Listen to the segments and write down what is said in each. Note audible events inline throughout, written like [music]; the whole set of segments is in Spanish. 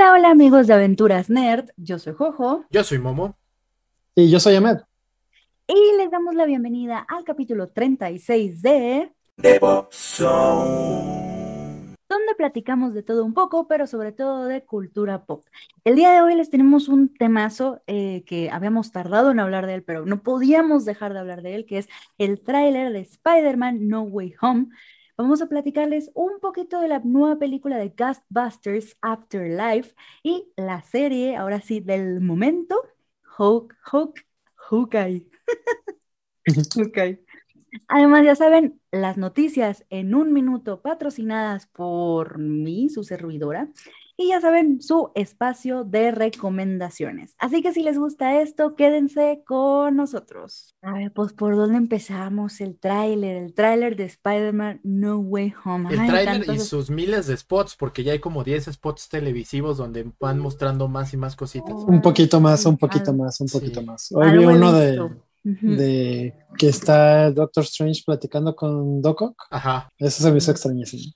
Hola, hola amigos de Aventuras Nerd, yo soy Jojo. Yo soy Momo. Y yo soy Ahmed. Y les damos la bienvenida al capítulo 36 de The Pop Zone. Donde platicamos de todo un poco, pero sobre todo de cultura pop. El día de hoy les tenemos un temazo eh, que habíamos tardado en hablar de él, pero no podíamos dejar de hablar de él, que es el tráiler de Spider-Man No Way Home. Vamos a platicarles un poquito de la nueva película de Ghostbusters Afterlife y la serie, ahora sí, del momento, Hawk, Hawk, Hawkeye. [laughs] Hawkeye. Además, ya saben, las noticias en un minuto patrocinadas por mí, su servidora. Y ya saben, su espacio de recomendaciones. Así que si les gusta esto, quédense con nosotros. A ver, pues por dónde empezamos el tráiler, el tráiler de Spider-Man No Way Home. El tráiler y sus miles de spots, porque ya hay como 10 spots televisivos donde van mostrando más y más cositas. Un poquito más, un poquito más, un poquito más. Hoy vi uno de, de que está Doctor Strange platicando con Doc Ock. Ajá. Eso se me hizo extrañísimo.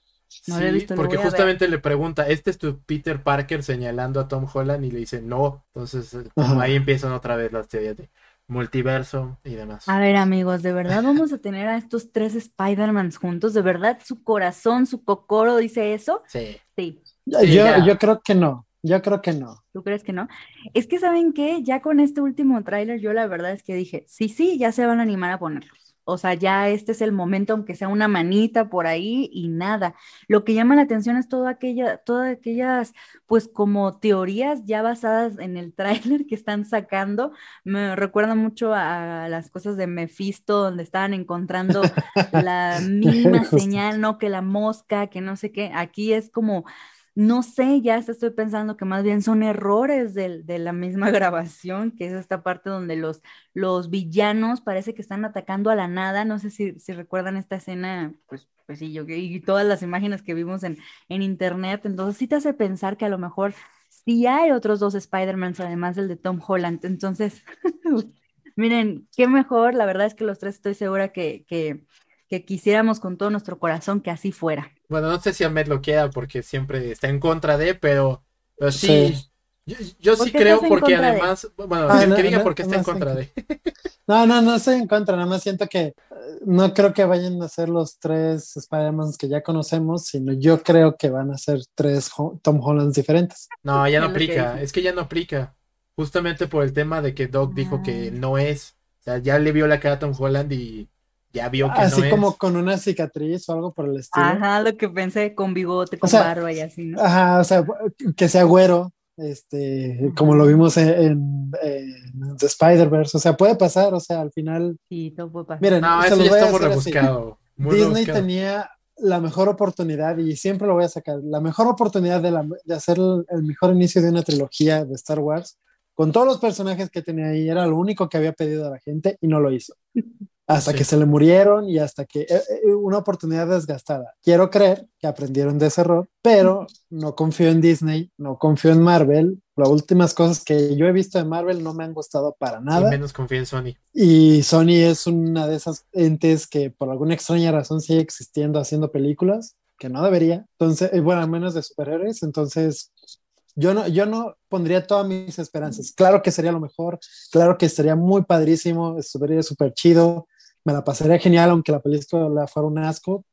No lo he visto, lo porque justamente le pregunta, ¿este es tu Peter Parker señalando a Tom Holland? Y le dice, no. Entonces, eh, como ahí empiezan otra vez las teorías de multiverso y demás. A ver, amigos, ¿de verdad vamos a tener a estos tres Spider-Mans juntos? ¿De verdad su corazón, su cocoro dice eso? Sí. Sí. Yo, Sí, yo creo que no. Yo creo que no. ¿Tú crees que no? Es que, ¿saben qué? Ya con este último tráiler, yo la verdad es que dije, sí, sí, ya se van a animar a ponerlos. O sea, ya este es el momento, aunque sea una manita por ahí y nada. Lo que llama la atención es toda aquella, todas aquellas, pues como teorías ya basadas en el [laughs] tráiler que están sacando. Me recuerda mucho a las cosas de Mephisto, donde estaban encontrando [laughs] la misma Justo. señal, ¿no? Que la mosca, que no sé qué. Aquí es como no sé, ya estoy pensando que más bien son errores del- de, la misma [laughs] grabación, que es esta parte donde los, los villanos parece que están atacando a la nada. No sé si, si recuerdan esta escena, pues, pues sí, yo y todas las imágenes que vimos en, en internet. Entonces sí te hace pensar que a lo mejor sí hay otros dos Spider-Mans, además del de Tom Holland. Entonces, [laughs] miren, qué mejor. La verdad es que los tres estoy segura que, que, que quisiéramos con todo nuestro corazón que así fuera. Bueno, no sé si Ahmed lo quiera porque siempre está en contra de, pero, pero sí. Sí. Yo, yo ¿Por sí creo porque contra de? además, bueno, Ah, que, no, que diga no, por qué está en contra de. [laughs] No, no, no estoy en contra. Nada más siento que no creo que vayan a ser los tres Spider-Mans que ya conocemos, sino yo creo que van a ser tres Ho- Tom Hollands diferentes. No, ya no aplica, es que ya no aplica. Justamente por el tema de que Doc dijo que Ah. no es. O sea, ya le vio la cara a Tom Holland y ya vio que Así no como es. con una cicatriz o algo por el estilo. Ajá, lo que pensé con bigote, con sea, barba y así, ¿no? Ajá, o sea, que sea güero, este, como lo vimos en, en- en The Spider-Verse, o sea, puede pasar, o sea, al final, Sí, todo puede pasar. miren, No, se eso ya voy a está muy rebuscado. Disney rebuscado. tenía la mejor oportunidad, y siempre lo voy a sacar, la mejor oportunidad de, la- de hacer el, el mejor inicio de una trilogía de Star Wars, con todos los personajes que tenía ahí, era lo único que había pedido a la gente y no lo hizo. Hasta Sí. que se le murieron y hasta que eh, eh, una oportunidad desgastada. Quiero creer que aprendieron de ese error, pero no confío en Disney, no confío en Marvel. Las últimas cosas que yo he visto de Marvel no me han gustado para Y nada. menos confía en Sony. Y Sony es una de esas entes que por alguna extraña razón sigue existiendo haciendo películas, que no debería. Entonces, eh, bueno, al menos de superhéroes. Entonces, yo no, yo no pondría todas mis esperanzas. Claro que sería lo mejor, claro que estaría muy padrísimo, estaría súper chido, me la pasaría genial, aunque la película fuera un asco,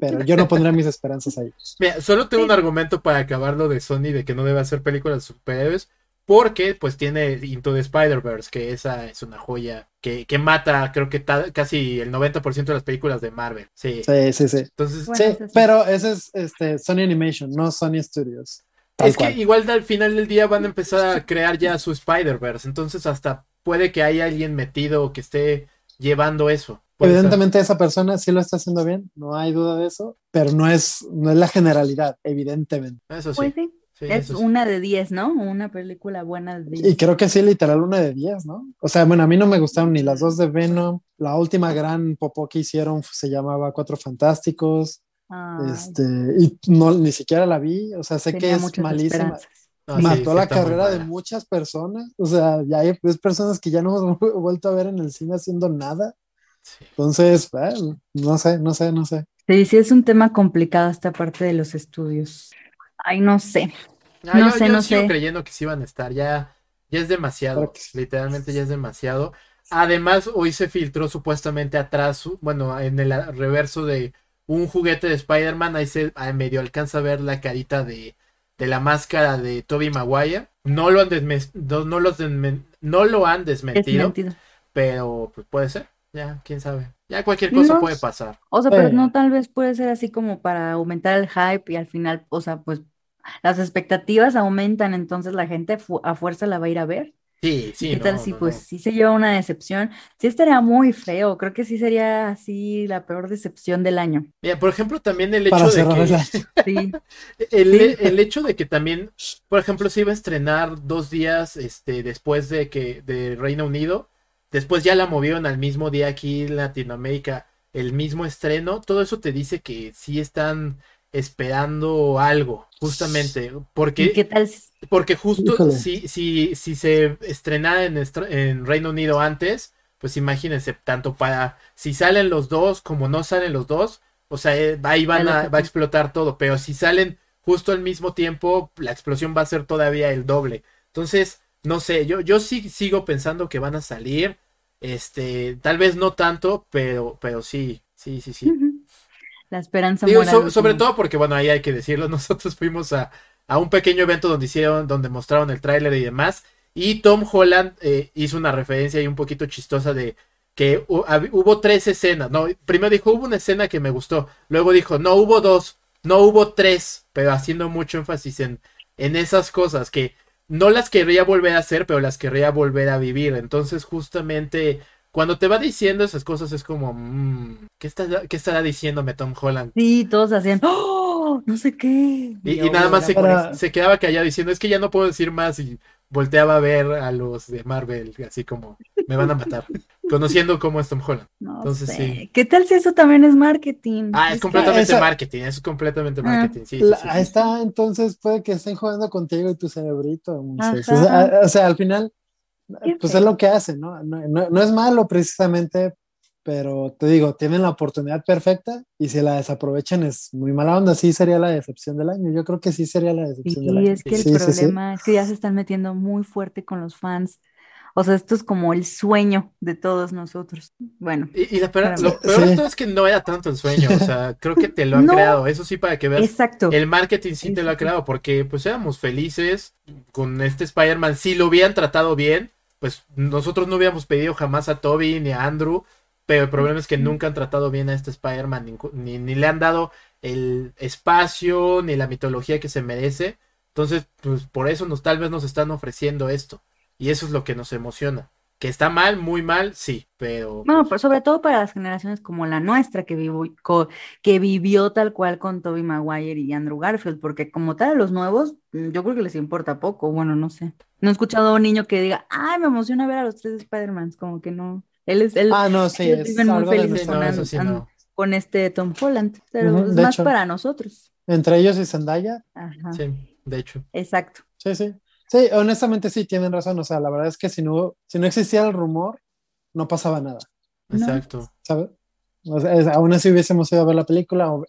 pero yo no pondría mis esperanzas ahí. Mira, solo tengo Sí. un argumento para acabar lo de Sony de que no debe hacer películas de superhéroes. Porque pues tiene Into the Spider-Verse, que esa es una joya que, que mata, creo que casi el 90% de las películas de Marvel. Sí. Sí, sí, sí. Entonces, Bueno, Sí, pero ese es este, Sony Animation, no Sony Studios. Tal es que igual al final del día van a empezar a crear ya su Spider-Verse. Entonces, hasta puede que haya alguien metido que esté llevando eso. Ser. Evidentemente esa persona sí lo está haciendo bien, no hay duda de eso, pero no es, no es la generalidad, evidentemente. Eso sí. Pues sí, sí, es sí. una de 10, ¿no? Una película buena de Y 10. creo que sí, literal, una de 10, ¿no? O sea, bueno, a mí no me gustaron ni las dos de Venom, la última gran popó que hicieron se llamaba Cuatro Fantásticos, Ay, este, y no, ni siquiera la vi, o sea, sé que es malísima. esperanzas. Sí, Mató sí la carrera de muchas personas, o sea, ya hay pues, personas que ya no hemos [laughs] vuelto a ver en el cine haciendo nada. Sí. Entonces, eh, no sé, no sé, no sé. Sí, sí, es un tema complicado esta parte de los estudios. Ay, no sé. Ah, No yo, sé, yo no sigo sé. creyendo que sí van a estar. Ya, ya es demasiado. Que. Literalmente ya es demasiado. Además, hoy se filtró supuestamente atrás, bueno, en el reverso de un juguete de Spider-Man. Ahí se ah, medio alcanza a ver la carita de, de la máscara de Tobey Maguire. No lo han, no, no los no lo han Es desmentido, mentido. pero pues puede ser. Ya, quién sabe. Ya cualquier cosa No puede pasar. O sea, pero Eh. no tal vez puede ser así como para aumentar el hype y al final, o sea, pues las expectativas aumentan, entonces la gente a fuerza la va a ir a ver. Sí, sí, ¿Qué no, tal si no, pues no. sí se lleva una decepción? Sí estaría muy feo, creo que sí sería así la peor decepción del año. Mira, por ejemplo, también el Para hecho de que el. [laughs] Sí, El, Sí. el hecho de que también, por ejemplo, se iba a estrenar dos días este, después de que de Reino Unido, después ya la movieron al mismo día aquí en Latinoamérica, el mismo estreno, todo eso te dice que sí están esperando algo, justamente, ¿y porque, qué tal? si- porque justo Híjole. si, si, si se estrenara en, en Reino Unido antes, pues imagínense, tanto para si salen los dos como no salen los dos, o sea, eh, ahí van a, va a explotar todo, pero si salen justo al mismo tiempo, la explosión va a ser todavía el doble. Entonces, no sé, yo, yo sí sigo pensando que van a salir, este, tal vez no tanto, pero, pero sí, sí, sí, sí. La esperanza Digo, so- sobre todo porque, bueno, ahí hay que decirlo, [laughs] nosotros fuimos a, a un pequeño evento donde hicieron, donde mostraron el tráiler y demás, y Tom Holland eh, hizo una referencia ahí un poquito chistosa de que hubo tres escenas, no, primero dijo, hubo una escena que me gustó, luego dijo, no, hubo dos, no hubo tres, pero haciendo mucho énfasis en, en esas cosas que no las querría volver a hacer, pero las querría volver a vivir, entonces justamente... Cuando te va diciendo esas cosas es como, mm, ¿qué, está- ¿qué estará diciéndome Tom Holland? Sí, todos hacían, ¡oh! No sé qué. Y, nada más se, Para- se quedaba callado diciendo, es que ya no puedo decir más y volteaba a ver a los de Marvel, así como, me van a matar, [laughs] conociendo cómo es Tom Holland. No Entonces, sé. sí. ¿Qué tal si eso también es marketing? Ah, es completamente esa- marketing, eso es completamente Ah, marketing, sí, sí, La- está, entonces puede que estén jugando contigo y tu cerebrito. O sea, a- o sea, al final, pues es lo que hacen, ¿no? No, no- no es malo precisamente, pero te digo, tienen la oportunidad perfecta y si la desaprovechan es muy mala onda. Sí sería la decepción del año. Yo creo que sí sería la decepción del Sí, año. es que el Sí, sí, sí. problema es que ya se están metiendo muy fuerte con los fans. O sea, esto es como el sueño de todos nosotros. Bueno, Y, y la peor- lo peor de todo es que no era tanto el sueño, o sea, creo que te lo han [laughs] No. creado, eso sí para que veas exacto. El marketing sí te lo ha creado porque pues éramos felices con este Spider-Man. Si lo hubieran tratado bien, pues nosotros no hubiéramos pedido jamás a Toby ni a Andrew. Pero el problema es que nunca han tratado bien a este Spider-Man, ni, ni- le han dado el espacio ni la mitología que se merece. Entonces, pues por eso nos tal vez nos están ofreciendo esto. Y eso es lo que nos emociona. Que está mal, muy mal, sí, pero No, pero sobre todo para las generaciones como la nuestra que vivió, co- que vivió tal cual con Tobey Maguire y Andrew Garfield, porque como tal a los nuevos, mm, yo creo que les importa poco, bueno, no sé. No he escuchado a un niño que diga, ay, me emociona ver a los tres Spider-Mans, como que no. Él es, él, Ah, no, sí, es viven muy felices no, con, sí no. con este Tom Holland, pero Ujú, es de más hecho. para nosotros. Entre ellos y Zendaya, Ajá, Sí, de hecho. exacto. sí, sí. Sí, honestamente sí, tienen razón. O sea, la verdad es que si no, si no existiera el rumor, no pasaba nada. Exacto. ¿sabes? O sea, es- aún así hubiésemos ido a ver la película. o-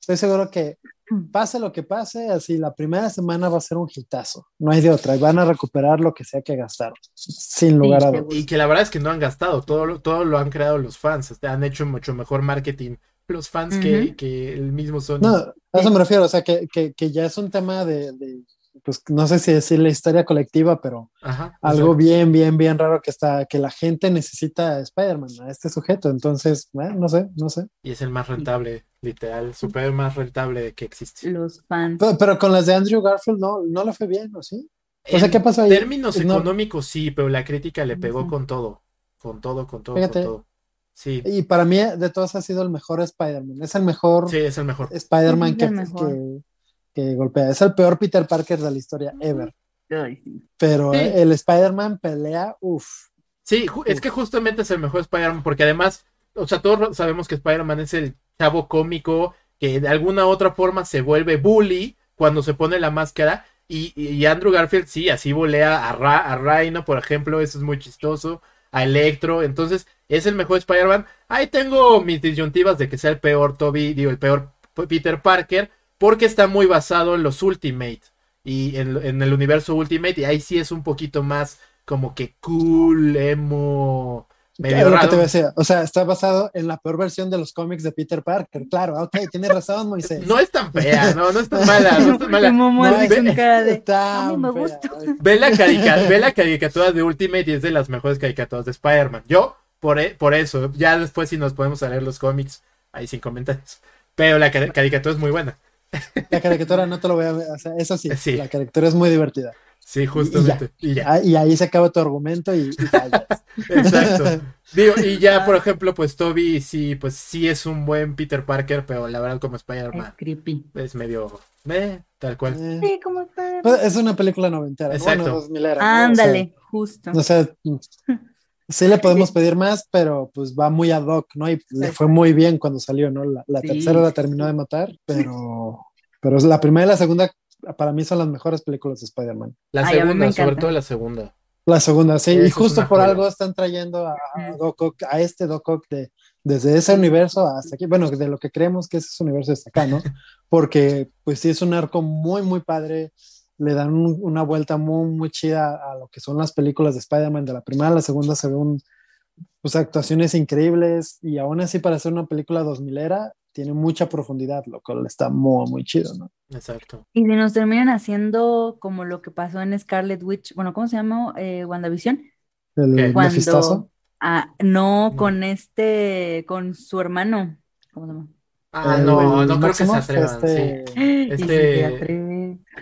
Estoy seguro que [clears throat] pase lo que pase, así la primera semana va a ser un hitazo. No hay de otra. y Van a recuperar lo que sea que gastaron, sin lugar a dudas. Y que la verdad es que no han gastado, todo, lo- todo lo han creado los fans, han hecho mucho mejor marketing los fans que, que el mismo Sony. No, a eso me refiero. O sea, que, que, que ya es un tema de, de, pues no sé si decir la historia colectiva, pero Ajá, algo bien, bien, bien raro que está, que la gente necesita a Spider-Man, a este sujeto. Entonces, eh, no sé, no sé. Y es el más rentable, literal, super más rentable que existe. Los fans. Pero, pero con las de Andrew Garfield no, no le fue bien, ¿o sí? O sea, En ¿qué pasó ahí? términos No- económicos sí, pero la crítica le pegó con todo, con todo, con todo, Fíjate. con todo. Sí, Y para mí, de todos, ha sido el mejor Spider-Man. Es el mejor sí, es el mejor. Spider-Man que, que golpea. Es el peor Peter Parker de la historia ever. Pero Sí. eh, el Spider-Man pelea, uff. Sí, es que justamente es el mejor Spider-Man, porque además, o sea, todos sabemos que Spider-Man es el chavo cómico que de alguna otra forma se vuelve bully cuando se pone la máscara. Y, y Andrew Garfield, sí, así volea a, Ra- a Rhino, por ejemplo, eso es muy chistoso. A Electro, entonces es el mejor Spider-Man. Ahí tengo mis disyuntivas de que sea el peor Toby, digo, el peor Peter Parker, porque está muy basado en los Ultimate. y en, en el universo Ultimate, y ahí sí es un poquito más como que cool, emo, medio raro. te a decir. O sea, está basado en la peor versión de los cómics de Peter Parker. Claro, ok, tienes razón, Moisés. No es tan fea, no, no es tan mala, no es tan mala. No, es- cara de, Está a mí me gusta. Ve la, carica- ve la caricatura de Ultimate y es de las mejores caricaturas de Spider-Man. Yo, por, e- por eso, ya después si nos podemos leer los cómics, ahí sin comentarios. Pero la cari- caricatura es muy buena. La caricatura no te lo voy a ver. O sea, eso sí, Sí. la caricatura es muy divertida. Sí, justamente. Y ya. Ah, Y ahí se acaba tu argumento y, y callas. Exacto. [laughs] Digo, y ya, por ejemplo, pues Toby sí, pues sí es un buen Peter Parker, pero la verdad como Es Spider-Man creepy. es medio... Eh, tal cual. Eh, Sí, como está. pues, es una película noventera. Exacto. Bueno, 2000 era, ¿no? Ándale, justo. O sea, o [laughs] sea, sí le podemos [laughs] pedir más, pero pues va muy ad hoc, ¿no? Y le fue muy bien cuando salió, ¿no? La, la Sí. tercera la terminó de matar, pero, [laughs] pero la primera y la segunda para mí son las mejores películas de Spider-Man. La Ay, segunda, sobre todo la segunda. La segunda, sí, y justo por joya. algo están trayendo a. Doc Ock, a este Doc Ock de, desde ese universo hasta aquí, bueno, de lo que creemos que es ese universo hasta acá, ¿no? [laughs] Porque pues sí es un arco muy, muy padre, le dan un- una vuelta muy, muy chida a lo que son las películas de Spider-Man, de la primera a la segunda se ven pues, actuaciones increíbles y aún así para ser una película 2000 era tiene mucha profundidad, lo cual está muy, muy chido, ¿no? Exacto. Y si nos terminan haciendo como lo que pasó en Scarlet Witch, bueno, ¿cómo se llama? Eh, WandaVision. El. Cuando, ah, no, No. con este, con su hermano. ¿Cómo se llama? Ah, El- no, no creo que se atrevan, este- sí. Y si te Este-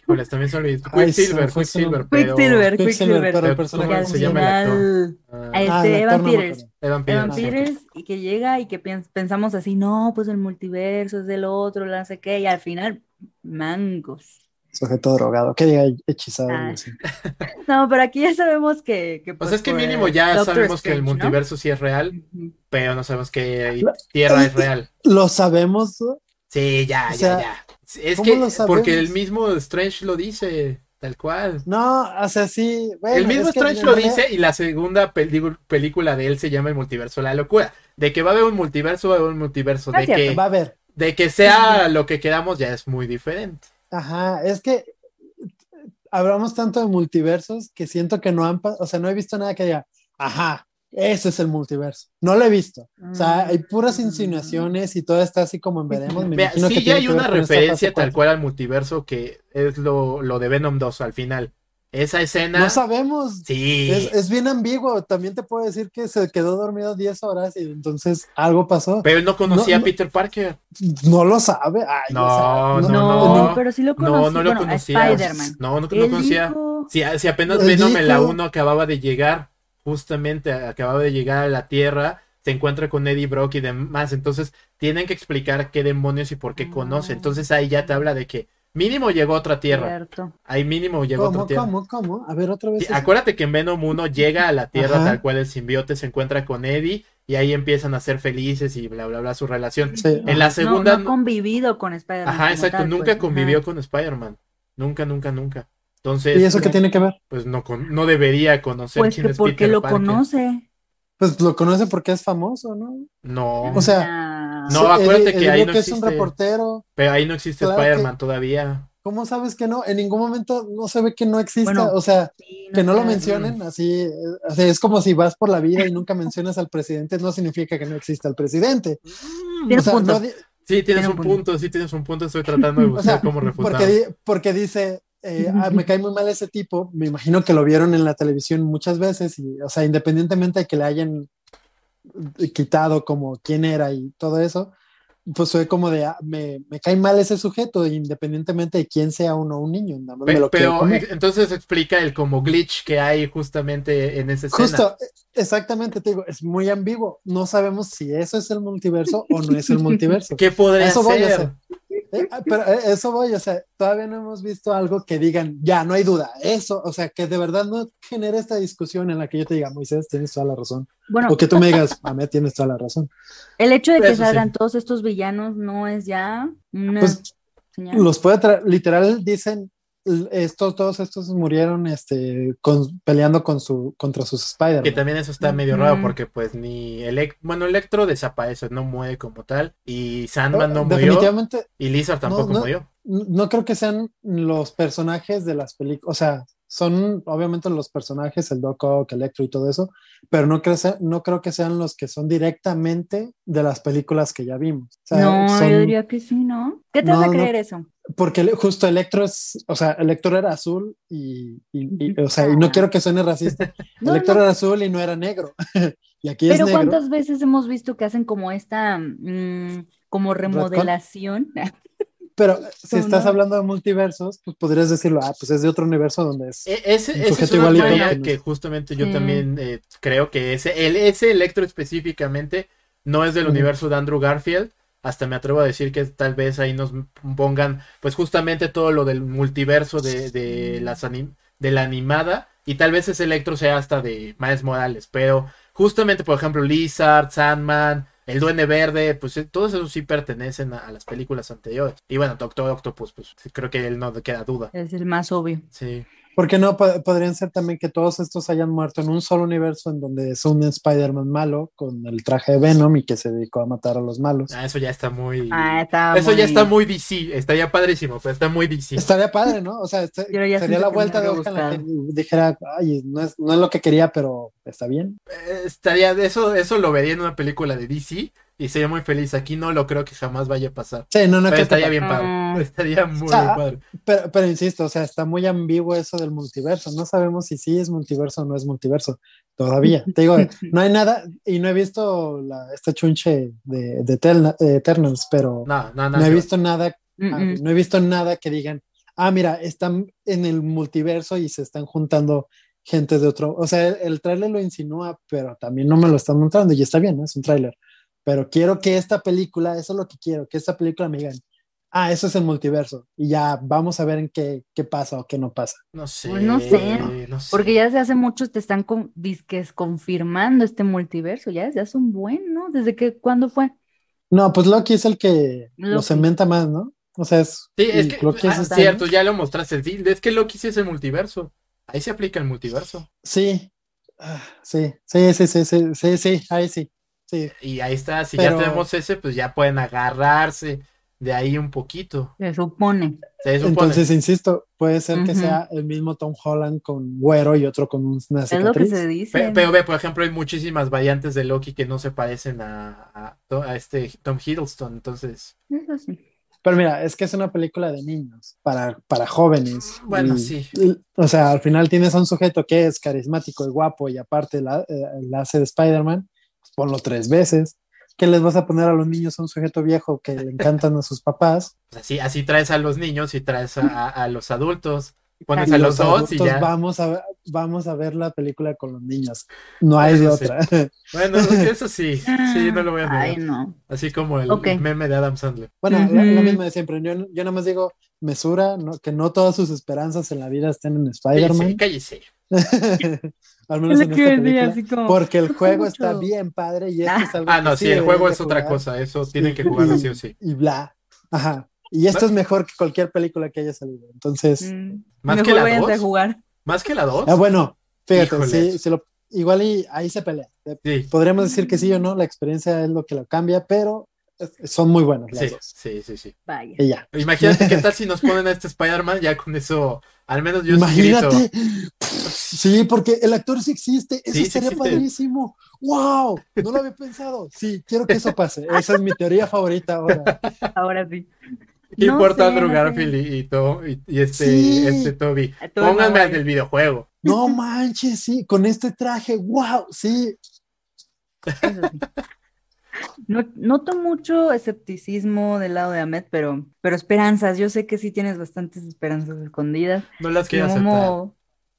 Híjoles, también son [laughs] Quicksilver, Quicksilver. Quicksilver, Quicksilver, Quicksilver. pero el personaje ¿cómo Que al se llama el actor? final, Ah, a Ah, este el Evan Peters. Evan Peters. Y que llega y que piens- pensamos así, no, pues el multiverso es del otro, no sé qué, y al final, mangos. Sujeto drogado, que diga hechizado. Ah. [laughs] No, pero aquí ya sabemos que. que O pues, sea, es que mínimo ya Doctor sabemos que el multiverso sí es real, pero no sabemos que Tierra es real. Lo sabemos, ¿no? Sí, ya, O ya, sea, ya. Es ¿cómo que lo sabemos? porque el mismo Strange lo dice, tal cual. No, o sea, sí. bueno, el mismo Strange lo dice y la segunda película de él se llama El multiverso la locura. De que va a haber un multiverso, va a haber un multiverso. De cierto, que, Va a ver. de que sea lo que queramos ya es muy diferente. Ajá, es que hablamos tanto de multiversos que siento que no han, pa- o sea, no he visto nada que diga, ajá, ese es el multiverso. No lo he visto. O sea, hay puras Mm. insinuaciones y todo está así como en veremos. Me Vea, imagino que sí, ya hay una referencia tal cual al multiverso que es lo, lo de Venom 2 al final. Esa escena. No sabemos. Sí. Es, es bien ambiguo. También te puedo decir que se quedó dormido 10 horas y entonces algo pasó. Pero él no conocía No, a Peter Parker. No lo sabe. Ay, No, o sea, no, No, no. pero sí lo conocí. No, no lo bueno, a conocía. Spider-Man. No, no, no Él conocía. dijo- Si, si apenas Él Venom en la dijo- 1 acababa de llegar, justamente acababa de llegar a la Tierra, se encuentra con Eddie Brock y demás, entonces tienen que explicar qué demonios y por qué conoce. Entonces ahí ya te habla de que mínimo llegó a otra Tierra. Cierto. Ahí mínimo llegó a otra ¿Cómo, Tierra. cómo, cómo? A ver, otra vez. Sí, acuérdate que en Venom 1 llega a la Tierra Ajá. tal cual el simbiote se encuentra con Eddie y ahí empiezan a ser felices y bla bla bla su relación. Sí. En la No, segunda no ha convivido con Spider-Man. Ajá, exacto, tal, nunca pues, convivió ajá. con Spider-Man. Nunca, nunca, nunca. Entonces, ¿Y eso qué tiene que ver? pues no, con- no debería conocer Pues quién que es porque Peter lo Parker. conoce. Pues lo conoce porque es famoso, ¿no? No, O sea, Ah, No, Sí, acuérdate que ahí no es un existe. reportero. pero ahí no existe Claro que- Spider-Man todavía. ¿Cómo sabes que no? En ningún momento no se ve que no exista. Bueno, o sea, sí, que no lo mencionen, así, o sea, es como si vas por la vida y nunca mencionas al presidente, no significa que no exista el presidente. Tienes O sea, punto. no Sí, tienes Tiene un un punto. punto, sí tienes un punto. Estoy tratando de [laughs] o buscar sea, cómo refutar. porque, porque dice, eh, ah, me cae muy mal ese tipo, me imagino que lo vieron en la televisión muchas veces, y, o sea, independientemente de que le hayan quitado como quién era y todo eso, pues fue como de, ah, me, me cae mal ese sujeto, independientemente de quién sea uno un niño, nada más me Pe- lo pero entonces explica el como glitch que hay justamente en esa escena. Justo, eh, exactamente, te digo, es muy ambiguo. No sabemos si eso es el multiverso o no es el multiverso. [laughs] ¿Qué podría Eso ser? Eh, ah, pero eh, eso voy, o sea, todavía no hemos visto algo que digan, ya, no hay duda, eso, o sea, que de verdad no genere esta discusión en la que yo te diga, Moisés, tienes toda la razón. Bueno, O que tú me digas, a mí tienes toda la razón. el hecho de que sí. salgan todos estos villanos no es ya una Pues señal. los puede traer, literal dicen estos, todos estos murieron este, con, peleando con su, contra sus Spider-Man. Que también eso está medio raro porque pues ni Elec bueno, Electro desaparece, no muere como tal. Y Sandman no, murió. Definitivamente. Y Lizard tampoco murió. No creo que sean los personajes de las películas. O sea, son obviamente los personajes, el Doc Ock, Electro y todo eso, pero no, creo, no creo que sean los que son directamente de las películas que ya vimos. no, yo diría que sí, ¿no? ¿Qué te hace creer eso? Porque justo Electro es, o sea, Electro era azul y, y, o sea, y no quiero que suene racista. [laughs] Electro era azul y no era negro. [laughs] y aquí Pero es negro. ¿cuántas veces hemos visto que hacen como esta, mm, como remodelación? [laughs] Pero si estás hablando de multiversos, pues podrías decirlo, ah, pues es de otro universo donde es. E, ese, es una que, justamente yo también eh, creo que ese, el, ese Electro específicamente no es del universo de Andrew Garfield. Hasta me atrevo a decir que tal vez ahí nos pongan, pues justamente todo lo del multiverso de, de, las de la animada. Y tal vez ese Electro sea hasta de Miles Morales. Pero justamente, por ejemplo, Lizard, Sandman, el Duende Verde, pues eh, todos esos sí pertenecen a, las películas anteriores. Y bueno, Doctor Octopus, pues creo que él no queda duda. Es el más obvio. Sí. Porque no podrían ser también que todos estos hayan muerto en un solo universo en donde es un Spider-Man malo con el traje de Venom y que se dedicó a matar a los malos. Ah, eso ya está muy. Ah, está eso ya está muy DC. Estaría padrísimo, pero está muy DC. Estaría padre, ¿no? O sea, sería la vuelta de hoja en la que dijera, ay, no es, no es lo que quería, pero está bien. Eh, estaría, eso, eso lo vería en una película de DC y sería muy feliz. Aquí no lo creo que jamás vaya a pasar. Sí, no, no, pero estaría bien padre. Ah. Estaría muy, padre. Pero, pero insisto, o sea, está muy ambiguo eso del multiverso. No sabemos si sí es multiverso o no es multiverso todavía. [laughs] Te digo, no hay nada, y no he visto la, este chunche de, de Eternals, pero no, no, no, he visto nada, ah, no he visto nada que digan, ah, mira, están en el multiverso y se están juntando gente de otro. O sea, el, el tráiler lo insinúa, pero también no me lo están mostrando y está bien, ¿no? es un tráiler pero quiero que esta película, eso es lo que quiero, que esta película me digan, ah, eso es el multiverso, y ya vamos a ver en qué, qué pasa o qué no pasa. No sé, pues no sé, porque ya desde hace mucho te están con, disques confirmando este multiverso, ya desde hace un buen, ¿no? ¿Desde que, cuándo fue? No, pues Loki es el que lo cementa más, ¿no? O sea, es... Sí, es que, Loki es ah, cierto, ya lo mostraste, es que Loki sí es el multiverso, ahí se aplica el multiverso. Sí, ah, sí, sí, sí, sí, sí, sí, sí, ahí sí. Y ahí está, si ya tenemos ese, pues ya pueden agarrarse de ahí un poquito. Se supone. Entonces, insisto, puede ser que sea el mismo Tom Holland con güero y otro con una cicatriz. Es lo que se dice. Pero, ve, por ejemplo, hay muchísimas variantes de Loki que no se parecen a, a, este Tom Hiddleston, entonces... Eso sí. Pero mira, es que es una película de niños, para, para jóvenes. Bueno, sí. o sea, al final tienes a un sujeto que es carismático y guapo y aparte la, eh, la hace de Spider-Man ponlo tres veces. ¿Qué les vas a poner a los niños a un sujeto viejo que le encantan a sus papás? Así, así traes a los niños y traes a, los adultos. Pones a los, dos y ya. Vamos a, ver, vamos a ver la película con los niños. No hay de otra. [laughs] Bueno, eso sí. Sí, no lo voy a Ay, no. Así como el meme de Adam Sandler. Bueno, lo, mismo de siempre. Yo, yo nada más digo mesura, ¿no? que no todas sus esperanzas en la vida estén en Spider-Man. Sí, cállese. [laughs] Al menos en esta película, porque el juego está bien padre y esto es algo Ah, no, sí, el juego es otra cosa, eso tienen que jugarlo sí o sí. [laughs] Y bla. Ajá. Y esto es mejor que cualquier película que haya salido. Entonces, mm, más que la 2. jugar. Más que la 2. Ah, bueno, fíjate, sí, sí lo, igual y ahí se pelea. Podríamos decir que sí o no, la experiencia es lo que lo cambia, pero son muy buenas las sí, dos. Sí, sí, sí. Vaya. Y ya. Imagínate qué tal [laughs] si nos ponen a este Spider-Man, ya con eso, al menos yo Imagínate. Sí, porque el actor sí existe, eso sería padrísimo. ¡Wow! No lo había pensado. Sí, quiero que eso pase. Esa es mi teoría favorita ahora. Ahora sí. ¿Qué importa Andrew Garfield y, y, este, este Toby? Pónganme al del videojuego. No manches, sí, con este traje, wow, sí. No, noto mucho escepticismo del lado de Ahmed, pero, pero esperanzas. Yo sé que sí tienes bastantes esperanzas escondidas. No las quiero como...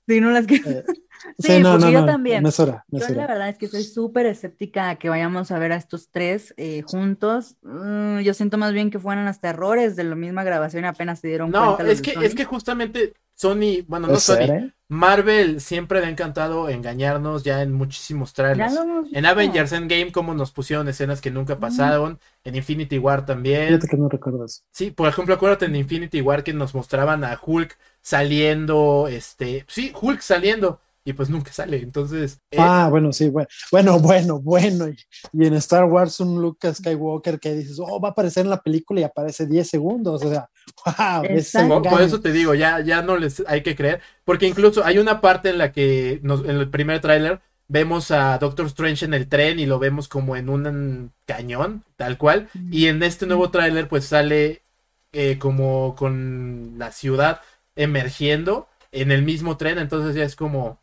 Sí, no las quiero. Eh, [laughs] sí, no, no, yo también. Mesura, Yo la verdad es que soy súper escéptica a que vayamos a ver a estos tres eh, juntos. Mm, yo siento más bien que fueran hasta errores de la misma grabación y apenas se dieron cuenta. No, es que, es que justamente Sony, bueno, no Sony, ser, ¿eh? Marvel siempre le ha encantado engañarnos ya en muchísimos trailers. En. Avengers Endgame, como nos pusieron escenas que nunca pasaron. En Infinity War también. Fíjate que no recuerdo eso. Sí, por ejemplo, acuérdate en Infinity War que nos mostraban a Hulk saliendo, este, sí, Hulk saliendo, y pues nunca sale. Entonces, eh, Ah, bueno, sí, bueno, bueno, bueno, bueno. Y, y en Star Wars un Luke Skywalker que dices, oh, va a aparecer en la película y aparece 10 segundos. O sea, wow, Exacto. por, eso te digo, ya, ya no les hay que creer, porque incluso hay una parte en la que nos- en el primer tráiler vemos a Doctor Strange en el tren y lo vemos como en un cañón, tal cual, y en este nuevo tráiler pues sale eh, como con la ciudad emergiendo en el mismo tren, entonces ya es como,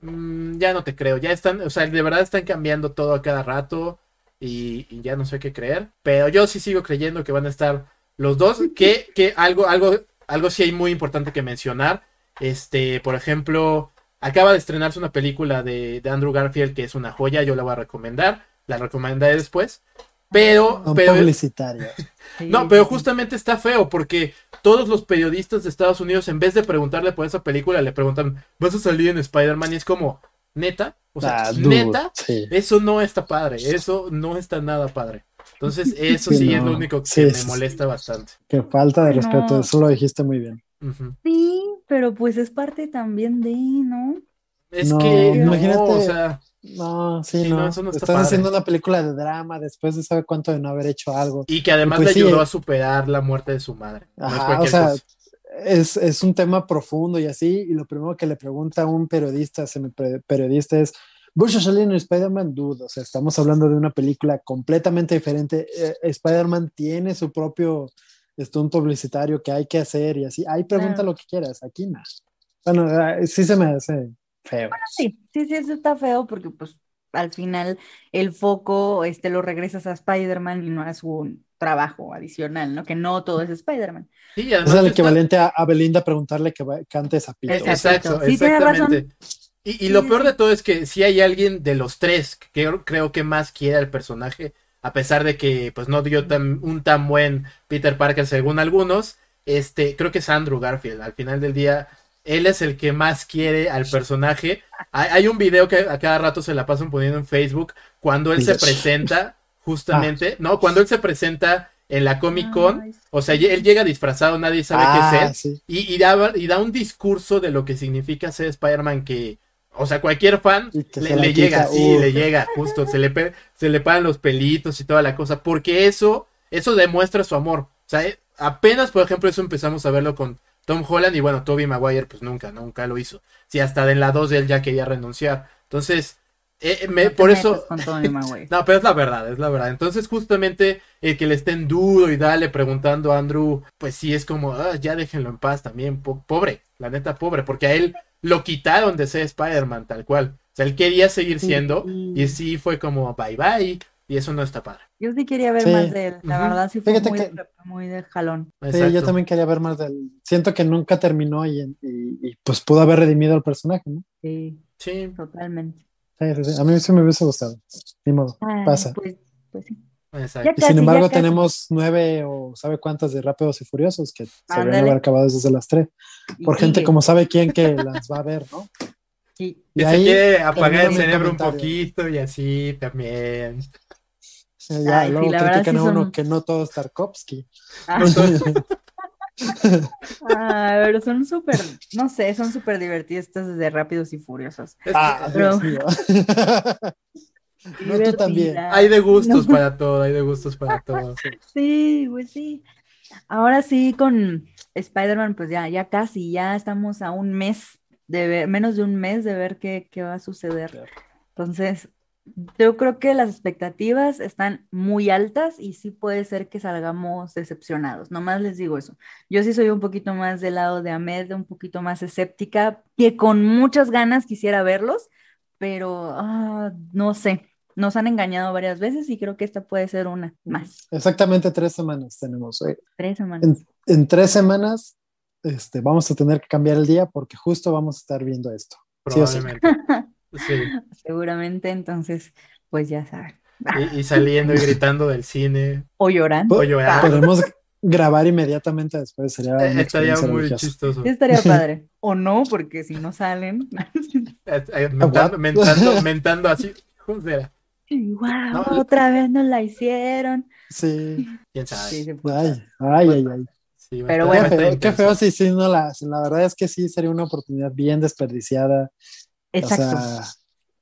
mm, ya no te creo, ya están, o sea, de verdad están cambiando todo a cada rato y, y ya no sé qué creer, pero yo sí sigo creyendo que van a estar los dos, [laughs] que, que algo, algo, algo sí hay muy importante que mencionar, este, por ejemplo, acaba de estrenarse una película de, de Andrew Garfield que es una joya, yo la voy a recomendar, la recomendaré después, pero, pero, publicitarios. [laughs] Sí, no, pero justamente está feo porque todos los periodistas de Estados Unidos, en vez de preguntarle por esa película, le preguntan, ¿vas a salir en Spider-Man? Y es como, neta, o sea, Ah, neta, sí. eso no está padre, eso no está nada padre. Entonces, [laughs] eso sí, Sí, es lo único que Sí, me molesta bastante. Qué falta de respeto, no. eso lo dijiste muy bien. Sí, pero pues es parte también de, ¿no? Es No, que, no, imagínate- o sea, No, sí, Sí, no. no, eso no está Estás padre. haciendo una película de drama después de saber cuánto de no haber hecho algo. y que además Pues le sí, ayudó eh. a superar la muerte de su madre. No es Ajá, o sea, es, es un tema profundo y así, y lo primero que le pregunta a un periodista, semi- periodista es, ¿Bush salir en Spider-Man? Dudo, o sea, estamos hablando de una película completamente diferente. Eh, Spider-Man tiene su propio stunt publicitario que hay que hacer y así. Ahí pregunta Claro. lo que quieras, aquí no. Bueno, eh, sí se me hace feo. Sí, sí, sí, eso está feo porque pues al final el foco este, lo regresas a Spider-Man y no a su trabajo adicional, ¿no? Que no todo es Spider-Man. Sí, Es el está- equivalente a, a Belinda preguntarle que va- cante esa pito. Exacto. Exacto, Sí, tienes exactamente. Y, y lo peor sí. de todo es que si hay alguien de los tres que creo, creo que más quiere al personaje, a pesar de que pues no dio tan, un tan buen Peter Parker según algunos, este, creo que es Andrew Garfield. Al final del día, él es el que más quiere al personaje. Hay, hay un video que a cada rato se la pasan poniendo en Facebook cuando él se presenta, [laughs] justamente, no, cuando él se presenta en la Comic Con, Ay, o sea, él llega disfrazado, nadie sabe qué es él. Ah, sí. Y, y da, y da un discurso de lo que significa ser Spider-Man que, o sea, cualquier fan le, llega, sí, uh. le llega, justo, se le, se le paran los pelitos y toda la cosa, porque eso, eso demuestra su amor. O sea, eh, apenas, por ejemplo, eso empezamos a verlo con Tom Holland y bueno, Toby Maguire, pues nunca, nunca lo hizo. Sí, hasta en la 2 él ya quería renunciar. Entonces, eh, me- no te por eso... [laughs] No, pero es la verdad, es la verdad. Entonces, justamente el que le estén duro y dale preguntando a Andrew, pues sí es como, "Ah, ya déjenlo en paz también, po- pobre, la neta pobre, porque a él lo quitaron de ser Spider-Man tal cual. O sea, él quería seguir siendo y sí fue como bye bye y eso no está padre. Yo sí quería ver Sí. más de él, la verdad sí fue Fíjate muy, que- de- muy de jalón. Sí, Exacto. yo también quería ver más del. Siento que nunca terminó y, y- y, pues pudo haber redimido al personaje, ¿no? Sí, Sí, totalmente. Sí, sí, sí. A mí sí me hubiese gustado. Ni modo, Ay, pasa. Pues, pues sí. exacto. Y Casi, sin embargo, tenemos nueve o sabe cuántas de Rápidos y Furiosos que se deberían Ándale. haber acabado desde las tres. Y Por gente sigue. como sabe quién que las va a ver, ¿no? Sí. Y Que se ahí quiere apagar el cerebro un poquito y así también. Eh, Ya, Ay, sí, luego verdad critican sí a uno son- que no todo es Tarkovsky. Ah, ah, pero son súper, no sé, son súper divertidas estas de Rápidos y Furiosos. Ah, Pero- Dios mío. [laughs] No, tú también. Hay de gustos No. para todo, hay de gustos para [laughs] todo. Sí, pues sí. Ahora sí, con Spider-Man, pues ya, ya casi, ya estamos a un mes de ver, menos de un mes de ver qué, qué va a suceder. Entonces, yo creo que las expectativas están muy altas y sí puede ser que salgamos decepcionados. Nomás les digo eso. Yo sí soy un poquito más del lado de Ahmed, un poquito más escéptica, que con muchas ganas quisiera verlos, pero ah, no sé. Nos han engañado varias veces y creo que esta puede ser una más. Exactamente tres semanas tenemos. eh. Tres semanas. En, en tres semanas este, vamos a tener que cambiar el día porque justo vamos a estar viendo esto. Sí o sí. [laughs] Sí. [laughs] Seguramente, entonces, pues ya saben. [laughs] Y, y saliendo y gritando del cine. O llorando. O llorando. Esperemos, grabar inmediatamente después. Sería Eh, Estaría muy religiosa. chistoso. Sí, estaría [laughs] padre. O no, porque si no salen. Eh, eh, Mentando, mentando, mentando así. Joder, wow, No, otra vez nos la hicieron. Sí. quién sabe. Sí, Ay, ay, ay. Sí, Pero bueno. Qué feo, qué feo si sí no la. La verdad es que sí sería una oportunidad bien desperdiciada. Exacto. O sea,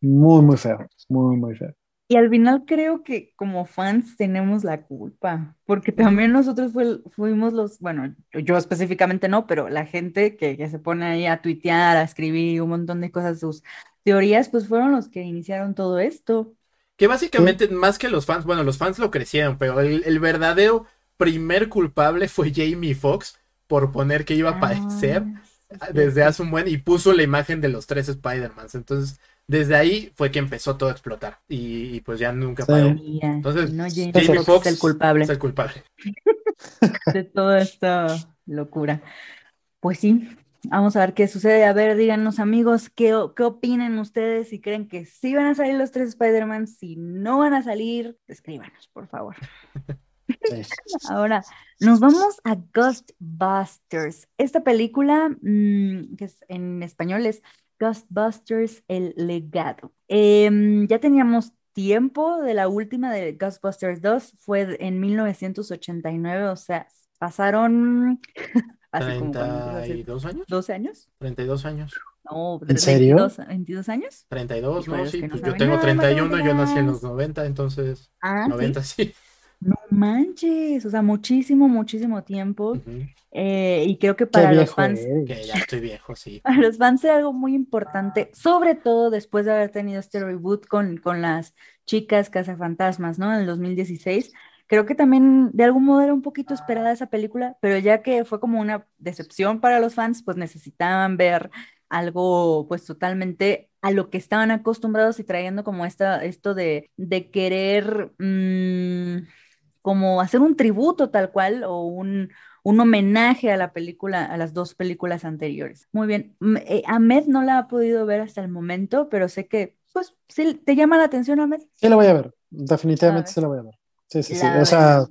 muy, muy feo. Muy, muy feo. Y al final creo que como fans tenemos la culpa, porque también nosotros fuimos los, bueno, yo específicamente no, pero la gente que, que se pone ahí a tuitear, a escribir un montón de cosas, sus teorías, pues fueron los que iniciaron todo esto. Que básicamente, más que los fans, bueno, los fans lo crecieron, pero el, el verdadero primer culpable fue Jamie Foxx por poner que iba a aparecer Ah, desde sí. hace un buen y puso la imagen de los tres Spider-Mans. Entonces, desde ahí fue que empezó todo a explotar y, y pues ya nunca paró. Entonces, no, Jamie es el culpable Es el culpable. [laughs] de toda esta locura. Pues sí, vamos a ver qué sucede. A ver, díganos amigos, ¿qué, qué opinan ustedes? Si creen que sí van a salir los tres Spider-Man, si no van a salir, escríbanos, por favor. [laughs] Sí. [laughs] Ahora, nos vamos a Ghostbusters. Esta película, mm, que es, en español es Ghostbusters, el legado. Em, ya teníamos tiempo de la última de Ghostbusters 2, fue en 1989, o sea, pasaron [laughs] hace como ¿cuánto iba a ser? ¿32 años? 12 años. 32 años. No, ¿En serio? 22, 22 años. 32, Híjole, ¿no? Sí, que no pues yo tengo nada, 31, yo nací en los matemáticas. 90, entonces Ah, sí. 90 [laughs] sí. No manches, o sea, muchísimo, muchísimo tiempo. Eh, y creo que Qué para los viejo fans eres. Ya estoy viejo, sí. [laughs] Para los fans era algo muy importante, sobre todo después de haber tenido este reboot con, con las chicas cazafantasmas, ¿no? En el 2016. Creo que también de algún modo era un poquito esperada esa película, pero ya que fue como una decepción para los fans, pues necesitaban ver algo pues totalmente a lo que estaban acostumbrados y trayendo como esta, esto de, de querer mm, como hacer un tributo tal cual o un, un homenaje a la película, a las dos películas anteriores. Muy bien. Eh, Ahmed no la ha podido ver hasta el momento, pero sé que, pues, sí, ¿te llama la atención, Ahmed? Sí la voy a ver. Definitivamente sí la voy a ver. Sí, sí, sí. La O sea,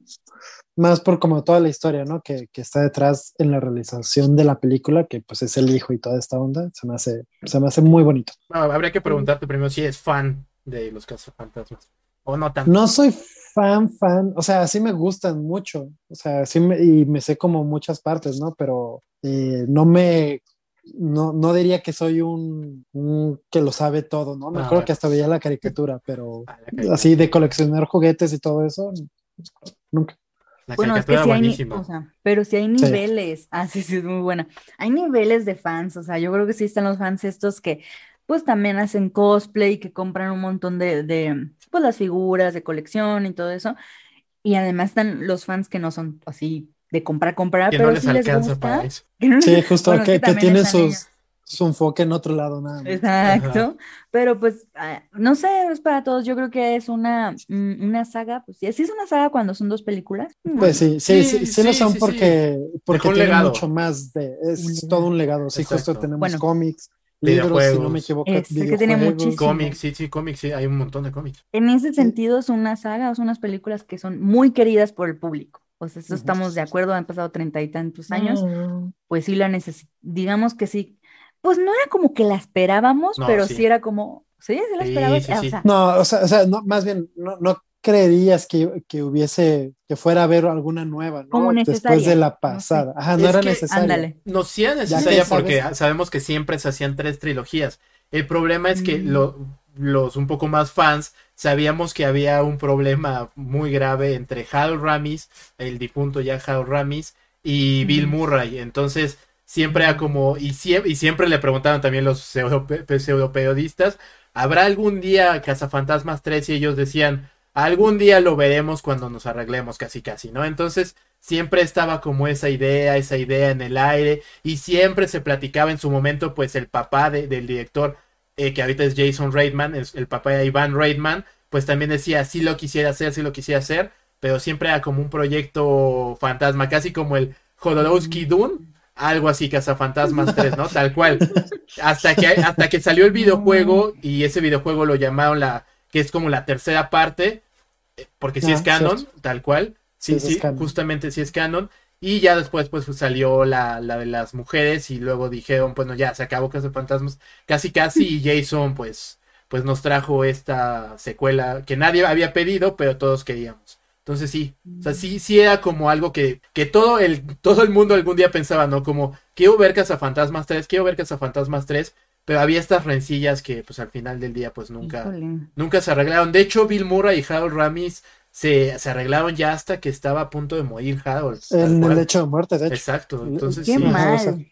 más por como toda la historia, ¿no? Que, que está detrás en la realización de la película, que pues es el hijo y toda esta onda. Se me hace, se me hace muy bonito. Bueno, habría que preguntarte primero si es fan de los cazafantasmas. O no tanto. No soy fan, fan, o sea, sí me gustan mucho, o sea, sí me, y me sé como muchas partes, ¿no? Pero eh, no me, no, no diría que soy un, un que lo sabe todo, ¿no? Me Ah, acuerdo que hasta veía la caricatura, pero [laughs] Ah, la caricatura- así de coleccionar juguetes y todo eso, nunca. la Bueno, es que caricatura sí hay, ni- buenísima. o sea, pero sí hay Sí. niveles. [laughs] Ah, sí, sí, es muy buena. Hay niveles de fans, o sea, yo creo que sí están los fans estos que, pues, también hacen cosplay, que compran un montón de, de, pues, las figuras de colección y todo eso. Y además están los fans que no son así de comprar, comprar, que pero no les sí les alcanza gusta. para eso. [laughs] que no les- Sí, justo, Bueno, que, que que también tienen sus, su enfoque en otro lado nada más. Exacto, pero pues ah, no sé, es para todos. Yo creo que es una, mm, una saga, pues sí, sí es una saga cuando son dos películas. mm, Pues sí, sí, Sí, sí, sí, lo sí, son sí, sí. porque, porque Dejó un tiene legado. mucho más de, es todo un legado, sí, justo Exacto. tenemos Bueno. cómics, libros, si no Videojuegos. me equivoco, Es el que tiene videojuegos. muchísimo. Cómics, sí, sí, cómics, sí, hay un montón de cómics. En ese sentido, son una saga, son unas películas que son muy queridas por el público. Pues eso estamos de acuerdo, han pasado treinta y tantos años, pues sí la necesitamos, digamos que sí, pues no era como que la esperábamos, No, pero sí. sí. era como, sí, sí la Sí, esperabas, sí, o sí. sea, No, o sea, o sea, no, más bien, no, no creerías que, que hubiese, que fuera a haber alguna nueva, ¿no? Como Después de la no sé. pasada. Ajá, no Es era que- necesaria. ándale. No, sí era necesaria sabes- porque sabemos que siempre se hacían tres trilogías. El problema es que Mm. lo- los un poco más fans sabíamos que había un problema muy grave entre Hal Ramis, el difunto ya Hal Ramis, y Bill. Murray. Entonces, siempre era como, y, sie- y siempre le preguntaban también los pseudo, pseudoperiodistas, ¿habrá algún día Cazafantasmas 3? Y ellos decían, algún día lo veremos cuando nos arreglemos casi casi, ¿no? Entonces, siempre estaba como esa idea, esa idea en el aire, y siempre se platicaba en su momento, pues el papá de- del director, eh, que ahorita es Jason Reitman, es el papá de Ivan Reitman, pues también decía, sí lo quisiera hacer, sí lo quisiera hacer, pero siempre era como un proyecto fantasma, casi como el Jodorowsky Dune, algo así, Cazafantasmas 3, ¿no? Tal cual. [laughs] Hasta que, hasta que salió el videojuego y ese videojuego lo llamaron la, que es como la tercera parte, porque sí Ah, es canon, cierto. tal cual. Sí, Sí, justamente sí es canon. Y ya después pues salió la, la de las mujeres y luego dijeron, bueno, ya se acabó Fantasmas casi casi y Jason pues, pues nos trajo esta secuela que nadie había pedido, pero todos queríamos. Entonces sí, o sea, sí, sí era como algo que, que todo, el, todo el mundo algún día pensaba, ¿no? Como, quiero ver Fantasmas 3, quiero ver Fantasmas 3, pero había estas rencillas que pues al final del día pues nunca, nunca se arreglaron. De hecho, Bill Murray y Harold Ramis se, se, arreglaron ya hasta que estaba a punto de morir Harold. En el hecho de muerte, de hecho. Exacto, entonces Qué sí. mal.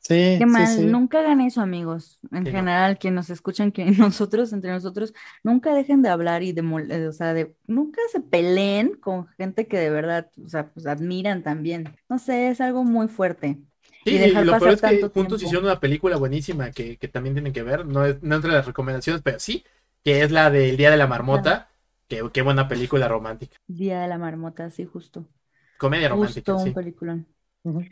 Sí, Qué mal, sí, sí. nunca hagan eso, amigos. En Sí, no. general, quienes nos escuchan, que [laughs] nosotros, entre nosotros, nunca dejen de hablar y de, mol- eh, o sea, de, nunca se peleen con gente que de verdad, o sea, pues admiran también. No sé, es algo muy fuerte. Sí, y y dejar lo peor es que juntos tiempo. hicieron una película buenísima que, que también tienen que ver, no, es- no entre las recomendaciones, pero sí, que es la del Día de la Marmota, que qué buena película romántica, Día de la Marmota, sí, justo. comedia romántica, Justo un sí. peliculón.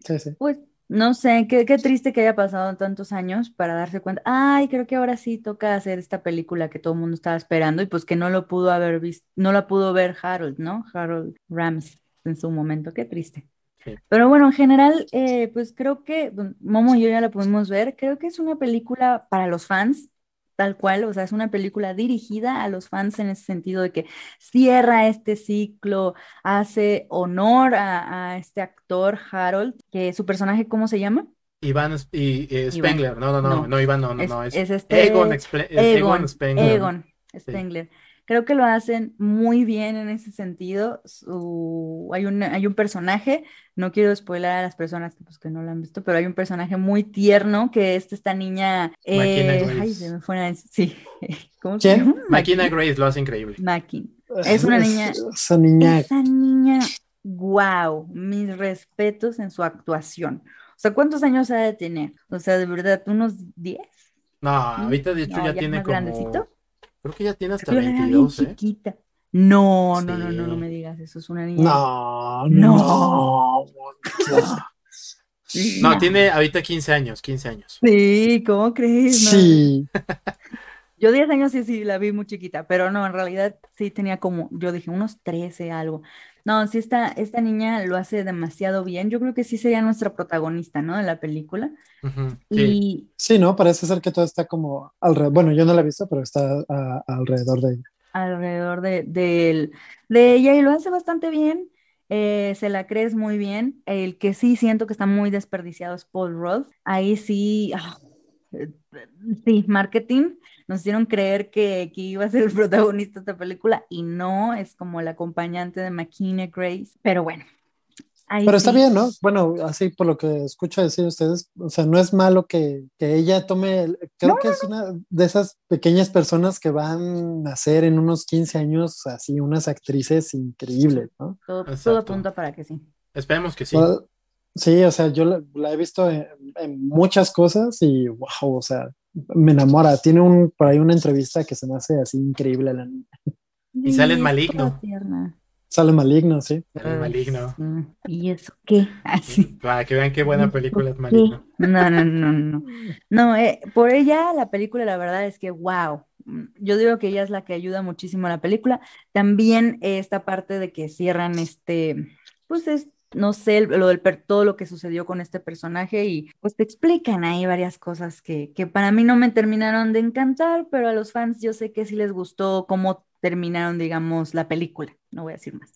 Sí, sí. Pues no sé, qué, qué triste que haya pasado tantos años para darse cuenta. Ay, creo que ahora sí toca hacer esta película que todo el mundo estaba esperando y pues que no lo pudo haber visto, no la pudo ver Harold, ¿no? Harold Rams en su momento, qué triste. Sí. Pero bueno, en general, eh, pues creo que Momo y yo ya la pudimos ver. Creo que es una película para los fans, tal cual, o sea, es una película dirigida a los fans en ese sentido de que cierra este ciclo, hace honor a, a este actor Harold, que su personaje, ¿cómo se llama? Iván y, eh, Iván. Spengler, no, no, no, No. no, Iván, no, no, Es, no, es, es este Egon, Spengler. Egon Spengler. Creo que lo hacen muy bien en ese sentido. Su- hay un, hay un personaje, no quiero spoiler a las personas que, pues, que no lo han visto, pero hay un personaje muy tierno que es esta niña. Eh, Grace. ay, se me fue la- Sí. [laughs] ¿Cómo se ¿Quién? llama? Makina Grace lo hace increíble. Makin. Es una niña- Esa niña. Esa niña, wow, mis respetos en su actuación. O sea, ¿cuántos años ha de tener? O sea, de verdad, unos 10. No, ahorita de hecho No, ya ya tiene como, grandecito. Creo que ya tiene hasta Yo la era bien 22, ¿eh? chiquita. No, no, no, no, no me digas eso, es una niña. No, No. no. [laughs] No, tiene ahorita 15 años, 15 años. Sí, ¿cómo crees? No. Sí. [laughs] Yo 10 años sí, sí, la vi muy chiquita, pero no, en realidad sí tenía como, yo dije, unos 13, algo. No, sí, esta, esta niña lo hace demasiado bien. Yo creo que sí sería nuestra protagonista, ¿no? De la película. Y Sí, ¿no? Parece ser que todo está como alrededor. Bueno, yo no la he visto, pero está a- alrededor de ella. alrededor de, del- de ella y lo hace bastante bien. eh, se la crees muy bien. El que sí siento que está muy desperdiciado es Paul Rudd. Ahí sí, ah, sí, marketing. Nos hicieron creer que, que iba a ser el protagonista de esta película y no, es como el acompañante de Makina Grace. Pero bueno, ahí Pero está bien, ¿no? Bueno, así por lo que escucho decir ustedes, o sea, no es malo que, que ella tome, el- creo que es una de esas pequeñas personas que van a ser en unos 15 años así unas actrices increíbles, ¿no? Todo, apunta para que sí. Esperemos que sí. Sí, o sea, yo la, la he visto en, en muchas cosas y wow, o sea, me enamora. Tiene un, por ahí una entrevista que se me hace así increíble. La, Y sale Maligno. sale maligno, sí. El maligno. ¿Y eso qué? Así. Para que vean qué buena ¿Y película es maligno. No, no, no, no. No, eh, por ella la película, la verdad es que, wow. Yo digo que ella es la que ayuda muchísimo a la película. También eh, esta parte de que cierran este, pues es, no sé, lo del per- todo lo que sucedió con este personaje y pues te explican ahí varias cosas que, que para mí no me terminaron de encantar, pero a los fans yo sé que sí les gustó cómo terminaron, digamos, la película. No voy a decir más.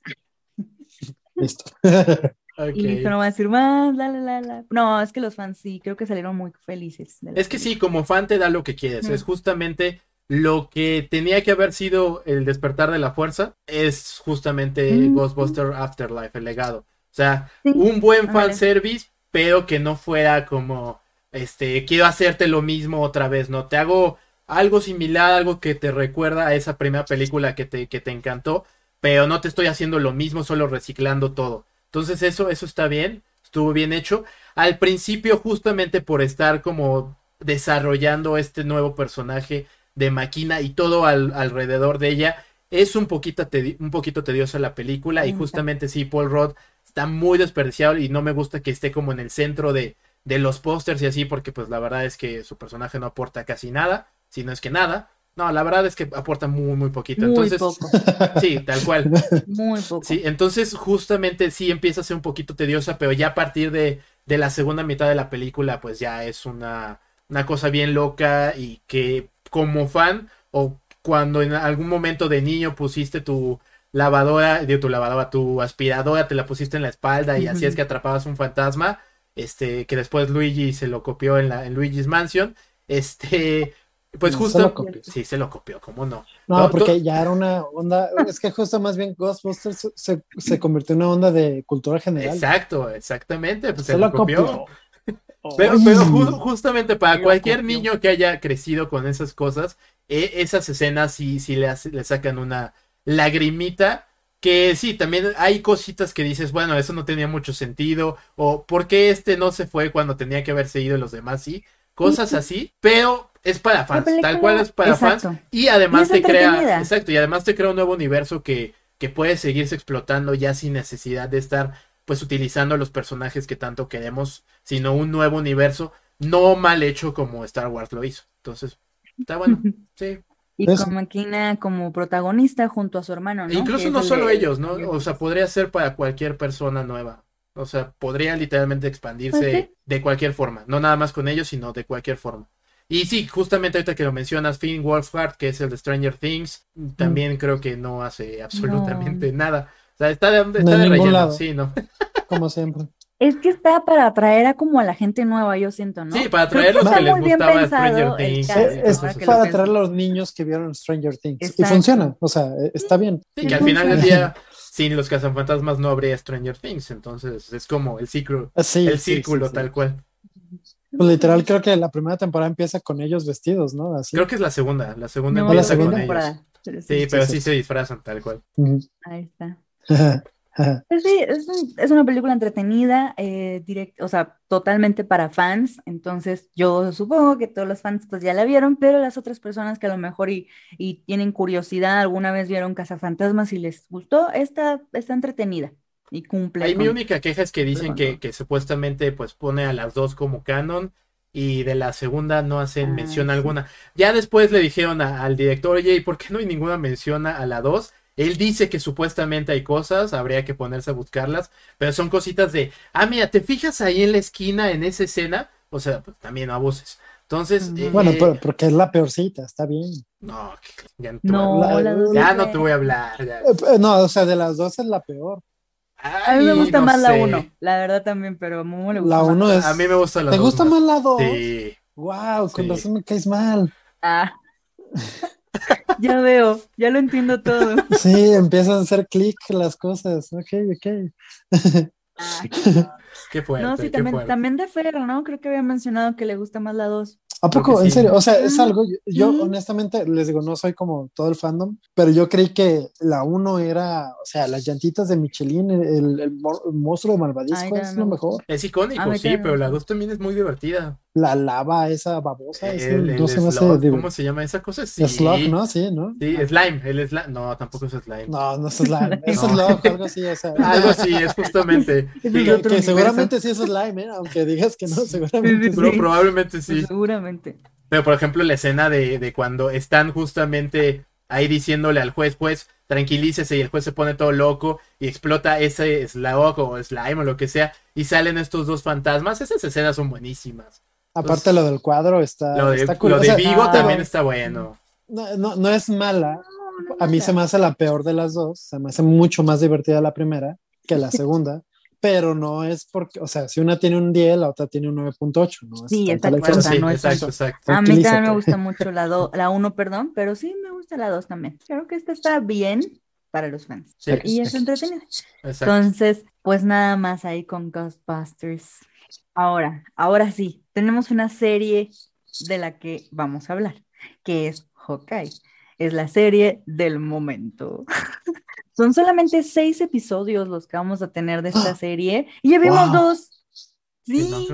[laughs] Listo. [laughs] Y listo, no voy a decir más, la, la, la, la. No, es que los fans sí, creo que salieron muy felices. de Es que sí, como fan te da lo que quieres. Es justamente lo que tenía que haber sido el despertar de la fuerza. Es justamente Mm. Ghostbuster Afterlife, el legado. O sea, Sí, un buen fanservice, pero que no fuera como, este, quiero hacerte lo mismo otra vez, ¿no? Te hago algo similar, algo que te recuerda a esa primera película que te, que te encantó, pero no te estoy haciendo lo mismo, solo reciclando todo. Entonces eso, eso está bien, estuvo bien hecho. Al principio, justamente por estar como desarrollando este nuevo personaje de Máquina y todo al- alrededor de ella, es un poquito, un poquito tediosa la película y justamente sí, Paul Rudd está muy desperdiciado y no me gusta que esté como en el centro de, de los pósters y así porque pues la verdad es que su personaje no aporta casi nada, si no es que nada. No, la verdad es que aporta muy, muy poquito. Muy entonces, poco, [laughs] sí, tal cual. muy poco. Sí, entonces justamente sí empieza a ser un poquito tediosa, pero ya a partir de, de la segunda mitad de la película, pues ya es una, una cosa bien loca y que como fan o cuando en algún momento de niño pusiste tu lavadora, de tu lavadora, tu aspiradora, te la pusiste en la espalda y así es que atrapabas un fantasma, este, que después Luigi se lo copió en la, en Luigi's Mansion, este, pues No, justo, se lo copió. sí, se lo copió, ¿cómo no? No, No, porque tú- ya era una onda, es que justo más bien Ghostbusters se, se convirtió en una onda de cultura general. Exacto, exactamente, pues se, Se lo copió. copió. Pero, pero ju- justamente para cualquier niño que haya crecido con esas cosas, e- esas escenas sí, sí le, hace- le sacan una lagrimita. Que sí, también hay cositas que dices, bueno, eso no tenía mucho sentido. O ¿por qué este no se fue cuando tenía que haberse ido y los demás sí? Cosas así, pero es para fans, tal cual es para fans. Y además Y te crea, exacto, y además te crea un nuevo universo que, que puede seguirse explotando ya sin necesidad de estar pues utilizando los personajes que tanto queremos, sino un nuevo universo, no mal hecho como Star Wars lo hizo. Entonces, está bueno, sí. Y Eso. con como protagonista junto a su hermano, ¿no? Incluso es no el solo de- ellos, ¿no? O sea, podría ser para cualquier persona nueva. O sea, podría literalmente expandirse Pues sí. de cualquier forma, no nada más con ellos, sino de cualquier forma. Y sí, justamente ahorita que lo mencionas, Finn Wolfhard, que es el de Stranger Things, también creo que no hace absolutamente nada. O sea, está de, está De relleno, lado. sí, ¿no? Como siempre. Es que está para atraer a como a la gente nueva, yo siento, ¿no? Sí, para atraer los está que les muy bien gustaba pensado Stranger Things. Es, para atraer a los niños que vieron Stranger Things. Y funciona, o sea, está bien. Sí, que al final del día, [laughs] sin los cazafantasmas no habría Stranger Things. Entonces, es como el círculo, Ah, Sí, el círculo sí, sí. tal cual. Pues literal, creo que la primera temporada empieza con ellos vestidos, ¿no? Así. Creo que es la segunda. La segunda No, la empieza segunda con ellos. temporada. Sí, sí, pero sí. sí se disfrazan tal cual. Ahí está. [laughs] [laughs] Pues sí, es, un- es una película entretenida, eh, direct- o sea, totalmente para fans, entonces yo supongo que todos los fans pues ya la vieron, pero las otras personas que a lo mejor y, y tienen curiosidad, alguna vez vieron Cazafantasmas y les gustó, esta está entretenida y cumple Ahí mi única queja es que dicen que, que supuestamente pues pone a las dos como canon y de la segunda no hacen Ah, mención sí. alguna. Ya después le dijeron a- al director, oye, ¿y por qué no hay ninguna mención a, a la dos? Él dice que supuestamente hay cosas, habría que ponerse a buscarlas, pero son cositas de, ah, mira, ¿te fijas ahí en la esquina, en esa escena? O sea, pues también abuses. Entonces, eh, Bueno, eh, pero- porque es la peorcita, está bien. no, ya no te voy a No, hablar. La- Ya no te voy a hablar. ya. No, o sea, de las dos es la peor. A mí me gusta no más la sé. 1, la verdad también, pero a Momo le gusta La más. uno es. A mí me gusta la ¿Te dos gusta más la dos? Sí. Wow, con Sí. razón me caes mal. Ah. [laughs] [laughs] Ya veo, ya lo entiendo todo. Sí, empiezan a hacer clic las cosas. Ok, ok. Ah, [laughs] Qué fuerte, No, sí, qué también, fuerte. también de Fer, ¿no? Creo que había mencionado que le gusta más la 2. ¿A poco? ¿En serio? O sea, es algo. Yo, yo, sí. honestamente les digo, no soy como todo el fandom, pero yo creí que la 1 era, o sea, las llantitas de Michelin, el, el mo- el monstruo de Malvadisco Ay, es no. lo mejor. Es icónico, sí, pero la gusta. 2 también es muy divertida. La lava esa babosa, El, no el se ¿Cómo se llama esa cosa? Sí. Slug, ¿no? Sí, ¿no? Sí, slime. El slime. No, tampoco es slime. No, no es slime. [laughs] Es No. slug, algo así, o sea. [laughs] Algo así, es justamente. [laughs] Que, seguramente sí es slime, ¿eh? aunque digas que no, seguramente Sí, sí. pero probablemente sí. Pues seguramente. Pero por ejemplo, la escena de, de cuando están justamente ahí diciéndole al juez, juez, tranquilícese, y el juez se pone todo loco y explota ese slug o slime o lo que sea, y salen estos dos fantasmas. Esas escenas son buenísimas. Aparte lo del cuadro está, Lo de, está cool. lo O de sea, Vigo ah, también pero- está bueno. no, no, no es mala. No, no, A mí no. se me hace la peor de las dos. Se me hace mucho más divertida la primera que la [laughs] segunda. Pero no es porque, o sea, si una tiene un 10, la otra tiene un 9.8, ¿no? Es Sí, exacto, o sea, sí, no es exacto, exacto. A mí también me gusta [laughs] mucho la, do- la 1, perdón, pero sí me gusta la 2 también. Creo que esta está bien para los fans. Sí, Y es entretenida. exacto. Entonces, pues nada más ahí con Ghostbusters. Ahora, ahora sí, tenemos una serie de la que vamos a hablar, que es Hawkeye. Es la serie del momento. [laughs] Son solamente seis episodios los que vamos a tener de esta [gasps] serie. Y ya vimos Wow. dos. Sí,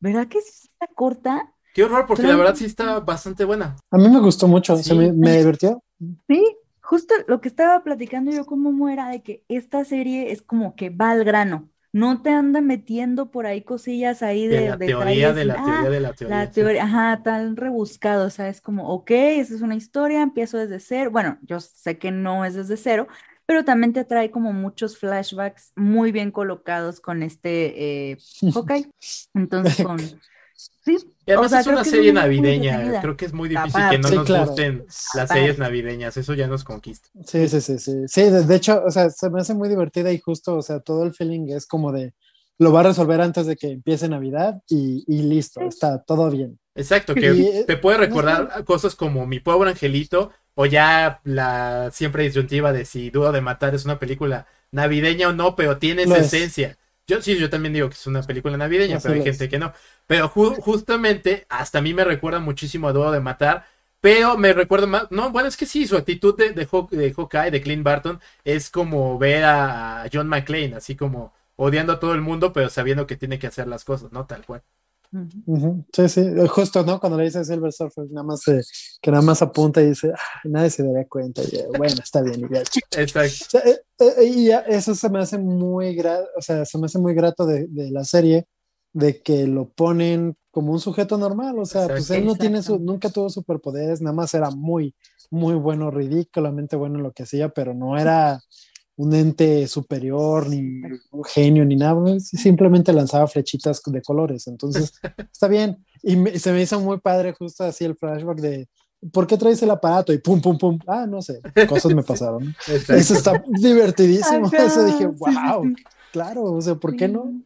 ¿verdad que está corta? Qué horror, porque la verdad sí está bastante buena. A mí me gustó mucho, se me, me divirtió. Sí, justo lo que estaba platicando yo con Momo era de que esta serie es como que va al grano. No te anda metiendo por ahí cosillas ahí de, De la teoría, detalles, de la ah, teoría, de la teoría. la sí. teoría, ajá, tan rebuscado, o sea, es como, ok, esa es una historia, empiezo desde cero. Bueno, yo sé que no es desde cero, pero también te trae como muchos flashbacks muy bien colocados con este eh, [laughs] Hawkeye. Entonces, con. Sí, Y además o sea, es una es serie navideña. Creo que es muy difícil que no Sí, nos claro. gusten las series navideñas. Eso ya nos conquista. Sí, sí, sí, sí. Sí, de, de hecho, o sea, se me hace muy divertida y justo, o sea, todo el feeling es como de lo va a resolver antes de que empiece Navidad y, y listo, está todo bien. Exacto, que te puede no recordar cosas como Mi Pobre Angelito o ya la siempre disyuntiva de si Dudo de Matar es una película navideña o no, pero tiene esa es. esencia. Yo sí, yo también digo que es una película navideña, Así pero hay gente que no. Pero ju- justamente, hasta a mí me recuerda muchísimo a Dudo de Matar, pero me recuerda más, no, bueno, es que sí, su actitud de, de, Haw- de Hawkeye, de Clint Barton, es como ver a John McClane, así como odiando a todo el mundo, pero sabiendo que tiene que hacer las cosas, ¿no? Tal cual. Ujú. Ujú, Sí, sí, justo, ¿no? Cuando le dice Silver Surfer, nada más eh, que nada más apunta y dice, "Ah, nadie se daría cuenta. Y, eh, bueno, está bien. Y, ya. [laughs] Exacto. O sea, eh, eh, y ya eso se me hace muy grato, o sea, se me hace muy grato de, de la serie, de que lo ponen como un sujeto normal, o sea, pues Exacto. él no tiene su, nunca tuvo superpoderes, nada más era muy, muy bueno, ridículamente bueno en lo que hacía, pero no era un ente superior, ni un genio, ni nada, pues, simplemente lanzaba flechitas de colores, entonces [laughs] está bien, y me- se me hizo muy padre justo así el flashback de, ¿por qué traes el aparato? Y pum, pum, pum, ah, no sé, cosas me [laughs] pasaron. Eso está divertidísimo. Ajá, Eso dije, sí, sí, wow, sí. claro, o sea, ¿por qué no? Sí.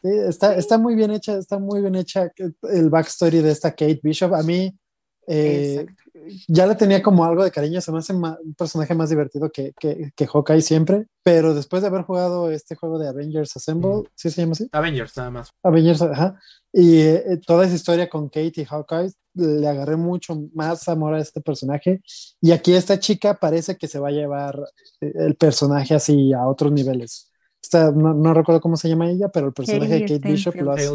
Sí, está, está muy bien hecha, está muy bien hecha el backstory de esta Kate Bishop. A mí eh. Ya le tenía como algo de cariño, se me hace un personaje más divertido que, que, que Hawkeye siempre, pero después de haber jugado este juego de Avengers Assemble, ¿sí se llama así? Avengers, nada más. Avengers, ajá. Y eh, toda esa historia con Kate y Hawkeye, le agarré mucho más amor a este personaje. Y aquí esta chica parece que se va a llevar eh, el personaje así a otros niveles. No, no recuerdo cómo se llama ella, pero el personaje Hailey de Kate Bishop lo hace.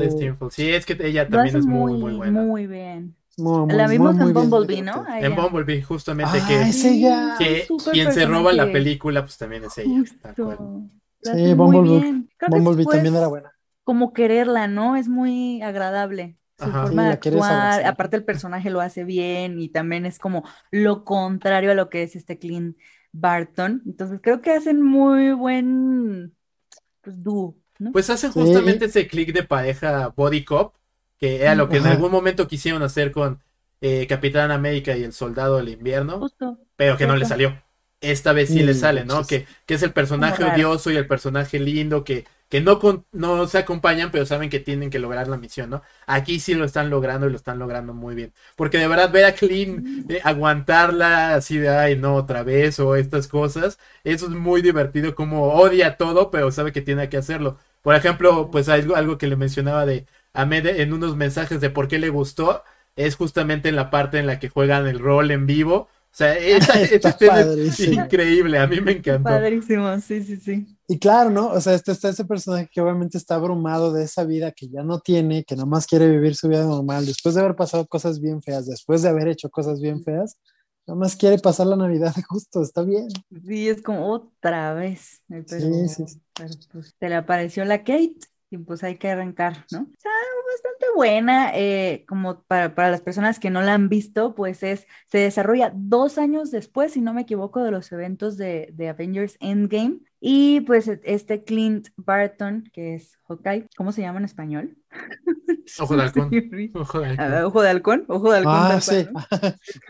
Sí, es que ella también hace es muy buena. muy bien. Muy, muy, La vimos muy, en muy bien Bumblebee, ¿no? divertida. A En. Bumblebee, justamente Ah, que, es ella. que quien se roba la película, pues también es ella. tal cual. Sí, Bumblebee- Bumblebee también era buena. Como quererla, ¿no? Es muy agradable. Su Ajá. forma Sí, de la quieres actuar, aparte el personaje lo hace bien y también es como lo contrario a lo que es este Clint Barton. Entonces creo que hacen muy buen pues dúo, ¿no? Pues hacen Sí. justamente ese click de pareja body cop, que era lo que en algún momento quisieron hacer con eh, Capitán América y el Soldado del Invierno, Justo. pero que no le salió. Esta vez sí le Mm, sale, ¿no? Que, que es el personaje odioso y el personaje lindo que, que no, con- no se acompañan, pero saben que tienen que lograr la misión, ¿no? Aquí sí lo están logrando y lo están logrando muy bien. Porque de verdad ver a Clean eh, aguantarla así de, ay, no, otra vez, o estas cosas, eso es muy divertido, como odia todo, pero sabe que tiene que hacerlo. Por ejemplo, pues algo, algo que le mencionaba de Ahmed en unos mensajes de por qué le gustó, es justamente en la parte en la que juegan el rol en vivo. O sea, esa, [laughs] esa Está escena es [laughs] increíble, a mí me encantó. Padrísimo, sí, sí, sí. Y claro, ¿no? O sea, este está ese personaje que obviamente está abrumado de esa vida que ya no tiene, que nomás quiere vivir su vida normal, después de haber pasado cosas bien feas, después de haber hecho cosas bien feas, nomás quiere pasar la Navidad [laughs] justo, está bien. Sí, es como otra vez. Pero, sí, sí. pero, pues te le apareció la Kate y pues hay que arrancar, ¿no? O sea, bastante buena. eh, como para, para las personas que no la han visto, pues es, se desarrolla dos años después, si no me equivoco, de los eventos de, de Avengers Endgame. Y pues este Clint Barton, que es Hawkeye, ¿cómo se llama en español? [laughs] Ojo de halcón. Ojo de halcón. Ojo de halcón, ojo de halcón. Ah, sí. ¿no?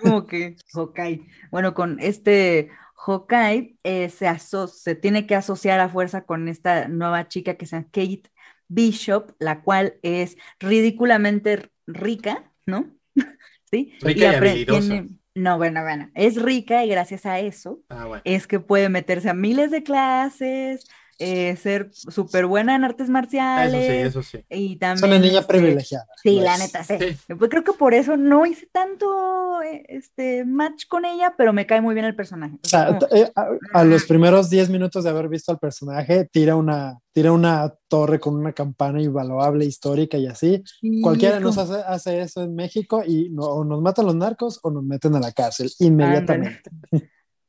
como que Hawkeye. Bueno, con este Hawkeye eh, se, aso- se tiene que asociar a fuerza con esta nueva chica que se llama Kate Bishop, la cual es ridículamente rica, ¿no? [laughs] Sí. Rica y habilidosa. No, bueno, bueno, es rica y gracias a eso Ah, bueno. es que puede meterse a miles de clases, eh, ser súper buena en artes Eso sí, marciales eso sí. y Es también... una niña privilegiada. Sí, lo la es. neta, sí. Sí. Pues creo que por eso no hice tanto eh, este match con ella, pero me cae muy bien el personaje. O sea, como- eh, a, a los primeros 10 minutos de haber visto al personaje, tira una, tira una torre con una campana invaluable, histórica y así. sí, Cualquiera es nos como- hace, hace eso en México y no, o nos matan los narcos o nos meten a la cárcel inmediatamente.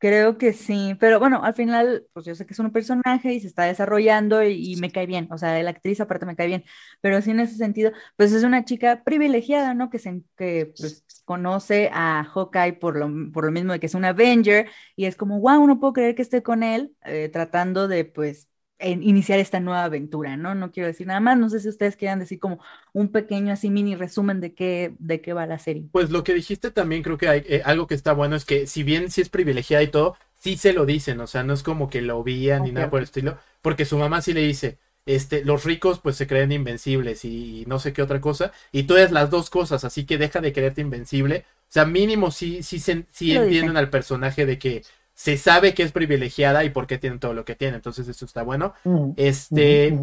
Creo que sí, pero bueno, al final, pues yo sé que es un personaje y se está desarrollando y, me cae bien, o sea, la actriz aparte me cae bien, pero sí en ese sentido, pues es una chica privilegiada, ¿no? Que, se, que pues, conoce a Hawkeye por lo, por lo mismo de que es un Avenger y es como, wow, no puedo creer que esté con él eh, tratando de, pues, iniciar esta nueva aventura, ¿no? No quiero decir nada más, no sé si ustedes quieran decir como un pequeño así mini resumen de qué, de qué va la serie. Pues lo que dijiste también creo que hay, eh, algo que está bueno es que si bien sí es privilegiada y todo, sí se lo dicen, o sea, no es como que lo veían ni nada por el estilo, porque su mamá sí le dice, este, los ricos pues se creen invencibles y, no sé qué otra cosa, y tú eres las dos cosas, así que deja de creerte invencible, o sea, mínimo sí, sí, sí entienden al personaje de que se sabe que es privilegiada y por qué tiene todo lo que tiene. Entonces, eso está bueno. este,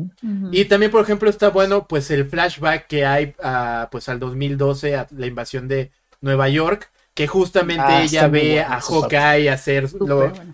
y también, por ejemplo, está bueno, pues, el flashback que hay, uh, pues, al 2012, a la invasión de Nueva York, que justamente ah, ella ve a Hawkeye hacer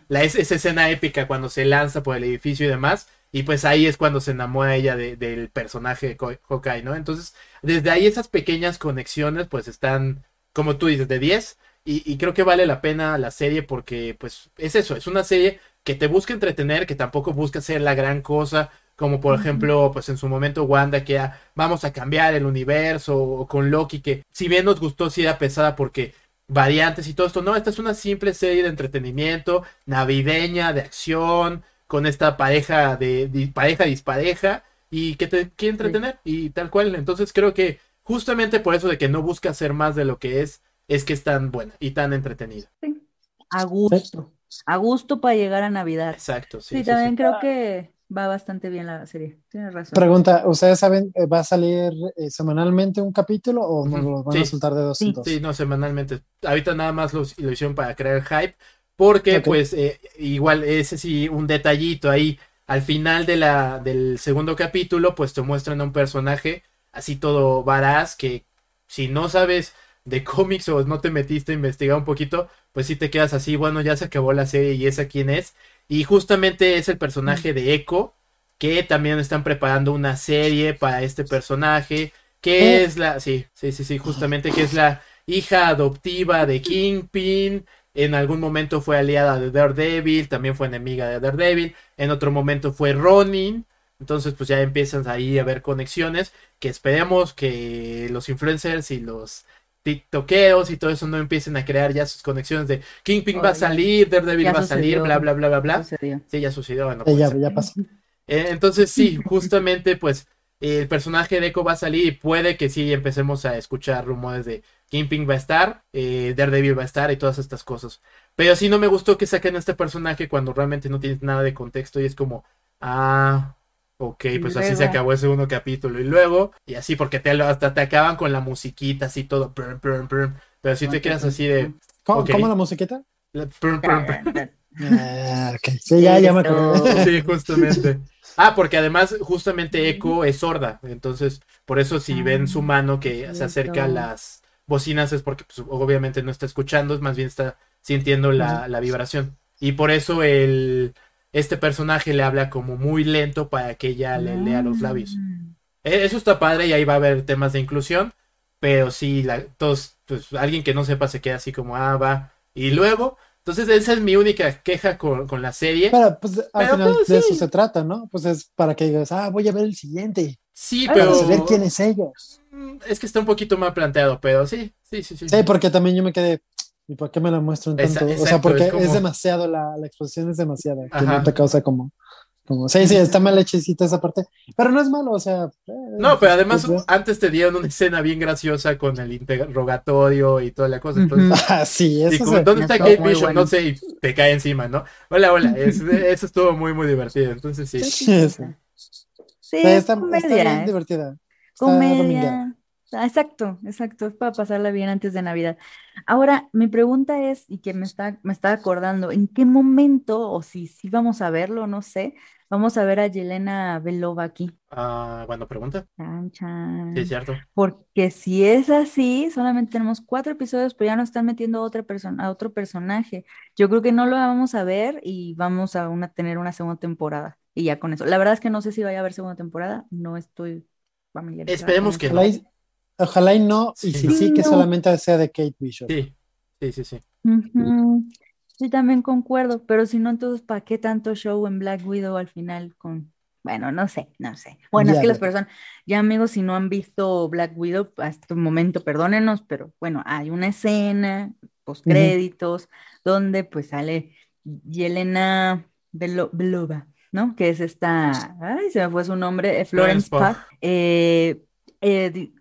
la, esa escena épica cuando se lanza por el edificio y demás. Y pues ahí es cuando se enamora ella del personaje de Hawkeye, ¿no? Entonces, desde ahí esas pequeñas conexiones, pues están, como tú dices, de 10. Y, creo que vale la pena la serie porque, pues, es eso, es una serie que te busca entretener, que tampoco busca ser la gran cosa, como por ejemplo, pues en su momento Wanda, que vamos a cambiar el universo, o con Loki, que si bien nos gustó, sí era pesada porque variantes y todo esto, no, esta es una simple serie de entretenimiento, navideña, de acción, con esta pareja de, pareja dispareja, y que te quiere entretener, y tal cual, entonces creo que justamente por eso de que no busca ser más de lo que es, es que es tan buena y tan entretenida. Sí. A gusto. A gusto para llegar a Navidad. Exacto, sí. Sí, también creo que va bastante bien la serie. Tienes razón. Pregunta, ¿ustedes saben, eh, va a salir eh, semanalmente un capítulo o nos lo van a soltar de dos sí. en dos? Sí, no, semanalmente. Ahorita nada más lo, hicieron para crear hype, porque pues eh, igual ese sí, un detallito ahí. Al final de la, del segundo capítulo, pues te muestran a un personaje así todo varaz que si no sabes de cómics o no te metiste a investigar un poquito, pues si te quedas así, bueno, ya se acabó la serie y esa quién es. Y justamente es el personaje de Echo, que también están preparando una serie para este personaje, que es la, sí, sí, sí, sí, justamente que es la hija adoptiva de Kingpin. En algún momento fue aliada de Daredevil, también fue enemiga de Daredevil. En otro momento fue Ronin. Entonces, pues ya empiezan ahí a ver conexiones. Que esperemos que los influencers y los tiktokeos y todo eso no empiecen a crear ya sus conexiones de Kingpin va a salir, Daredevil va a salir, bla, bla, bla, bla, bla. Sí, ya sucedió. ya, pasó. Eh, entonces, sí, justamente, pues, el personaje de Echo va a salir y puede que sí empecemos a escuchar rumores de Kingpin va a estar, eh, Daredevil va a estar y todas estas cosas. Pero sí no me gustó que saquen a este personaje cuando realmente no tienes nada de contexto y es como, ah, Ok, pues así se acabó el segundo capítulo. Y luego, y así, porque te, hasta te acaban con la musiquita, así todo. pero si te quedas así de. ¿Cómo, la musiquita? Ah, sí, ya, ya me acuerdo. Sí, justamente. [laughs] Ah, porque además, justamente Echo es sorda. Entonces, por eso, si ven su mano que se acerca a las bocinas, es porque pues, obviamente no está escuchando, es más bien está sintiendo la, la vibración. Y por eso el este personaje le habla como muy lento para que ella le lea los labios. Mm. E, eso está padre y ahí va a haber temas de inclusión, pero si la, todos, pues alguien que no sepa se queda así como, ah, va. Y luego, entonces esa es mi única queja con, la serie. Pero pues al final pues, de eso se trata, ¿no? Pues es para que digas, ah, voy a ver el siguiente. Sí, pero... Para saber quién es ellos. Mm, es que está un poquito mal planteado, pero sí, sí, sí, sí. Sí, porque también yo me quedé, ¿Y por qué me la muestran tanto? o sea, porque es, demasiado, la, la, exposición es demasiada, que no te causa como, como, sí, sí, está mal hechecita esa parte, pero no es malo, o sea. Eh, no, pero además pues, antes te dieron una escena bien graciosa con el interrogatorio y toda la cosa, entonces. [laughs] Ah, sí, eso ¿Dónde está Kate Bishop? No sé, y te cae encima, ¿no? Hola, hola, [laughs] eso estuvo muy, muy divertido, entonces sí. Sí, sí. está, bien divertida. comedia. Ah, exacto, exacto, es para pasarla bien antes de Navidad. Ahora, mi pregunta es, y que me está, me está acordando, ¿en qué momento, o si sí vamos a verlo, no sé, vamos a ver a Yelena Belova aquí? Ah, bueno, pregunta. Chan, Sí, es cierto. Porque si es así, solamente tenemos cuatro episodios, pero ya nos están metiendo a otra persona, a otro personaje. Yo creo que no lo vamos a ver y vamos a una, tener una segunda temporada. Y ya con eso. La verdad es que no sé si vaya a haber segunda temporada, no estoy familiarizada. Esperemos que no. Ojalá y no, y si sí, que solamente sea de Kate Bishop. Sí, sí, sí, sí. Sí, también concuerdo, pero si no, entonces, ¿para qué tanto show en Black Widow al final con... Bueno, no sé, no sé. Bueno, es que las personas, ya amigos, si no han visto Black Widow hasta el momento, perdónenos, pero bueno, hay una escena, post créditos, donde pues sale Yelena Belo- Belova, ¿no? Que es esta, ay, se me fue su nombre, eh, Florence Florence. Eh, eh,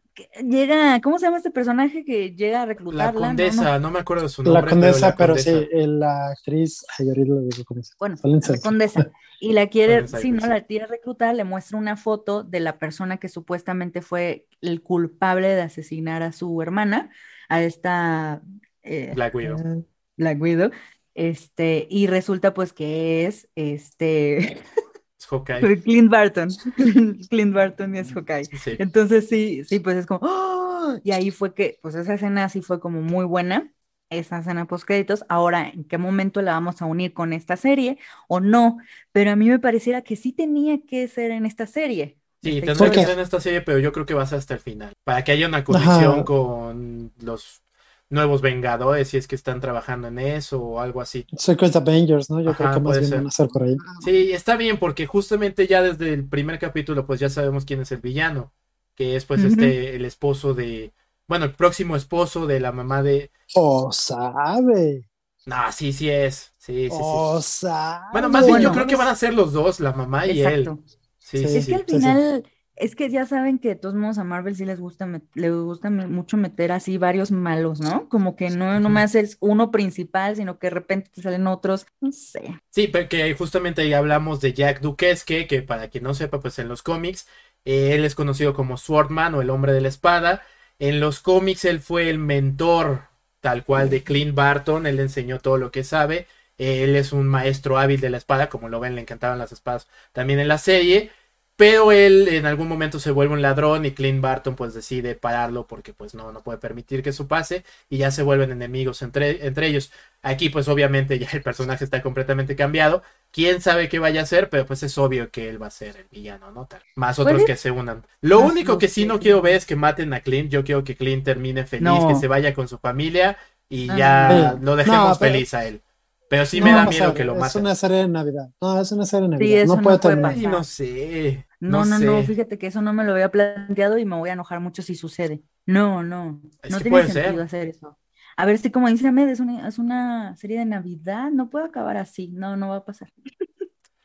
llega, ¿cómo se llama este personaje que llega a La reclutarla? No, no. condesa, no me acuerdo de su nombre. La pero condesa, la pero, condesa. sí, eh, la actriz, ay, ahorita lo digo cómo se Bueno, la condesa. [laughs] Y la quiere, sí, ¿no? La quiere reclutar, le muestra una foto de la persona que supuestamente fue el culpable de asesinar a su hermana, a esta eh, Black Widow. eh, Black Widow. Este, y resulta pues que es este Es [laughs] Hawkeye. Clint Barton. [laughs] Clint Barton y es Hawkeye. Sí. Entonces sí, sí, pues es como, ¡oh! Y ahí fue que, pues esa escena sí fue como muy buena, esa escena post créditos. Ahora, ¿en qué momento la vamos a unir con esta serie o no? Pero a mí me pareciera que sí tenía que ser en esta serie. Sí, Esta tendrá ¿Por que ser en esta serie, pero yo creo que va a ser hasta el final. Para que haya una conexión Ajá. con los nuevos Vengadores, si es que están trabajando en eso o algo así. Secret Avengers, ¿no? Yo creo que más bien ser. van a ser por ahí. Sí, está bien, porque justamente ya desde el primer capítulo, pues ya sabemos quién es el villano, que es pues este, el esposo de, bueno, el próximo esposo de la mamá de... Oh, sabe. No, sí, sí es. Sí, sí, sí. Oh, sabe. Bueno, más bien yo creo que van a ser los dos, la mamá y él. Exacto. Sí, Sí. sí, Es sí. que al sí, sí. final, es que ya saben que de todos modos a Marvel sí les gusta, met- le gusta mucho meter así varios malos, ¿no? Como que no, no me haces uno principal, sino que de repente te salen otros, no sé. Sí, porque justamente ahí hablamos de Jack Duquesque, que para quien no sepa, pues en los cómics, eh, él es conocido como Swordman o el hombre de la espada. En los cómics él fue el mentor tal cual de Clint Barton, él le enseñó todo lo que sabe. Eh, él es un maestro hábil de la espada, como lo ven, le encantaban las espadas también en la serie. Pero él en algún momento se vuelve un ladrón y Clint Barton pues decide pararlo porque pues no, no puede permitir que eso pase y ya se vuelven enemigos entre, entre ellos. Aquí pues obviamente ya el personaje está completamente cambiado. Quién sabe qué vaya a hacer, pero pues es obvio que él va a ser el villano, ¿no? Tal- Más otros que se unan. Lo más único que sí no quiero ver es que maten a Clint. Yo quiero que Clint termine feliz, No. que se vaya con su familia y Ah. ya Sí. lo dejemos No, pero- feliz a él. Pero sí No me da miedo pasar, que lo Es maten. una serie de Navidad. No, es una serie de Navidad. eso no no puede terminar. Pasar. no sé. No, No no, no, fíjate que eso no me lo había planteado y me voy a enojar mucho si sucede. No, no, Es no tiene puede sentido ser. hacer eso. A ver si como dice Ahmed, es una, es una serie de Navidad, no puede acabar así, no, no va a pasar.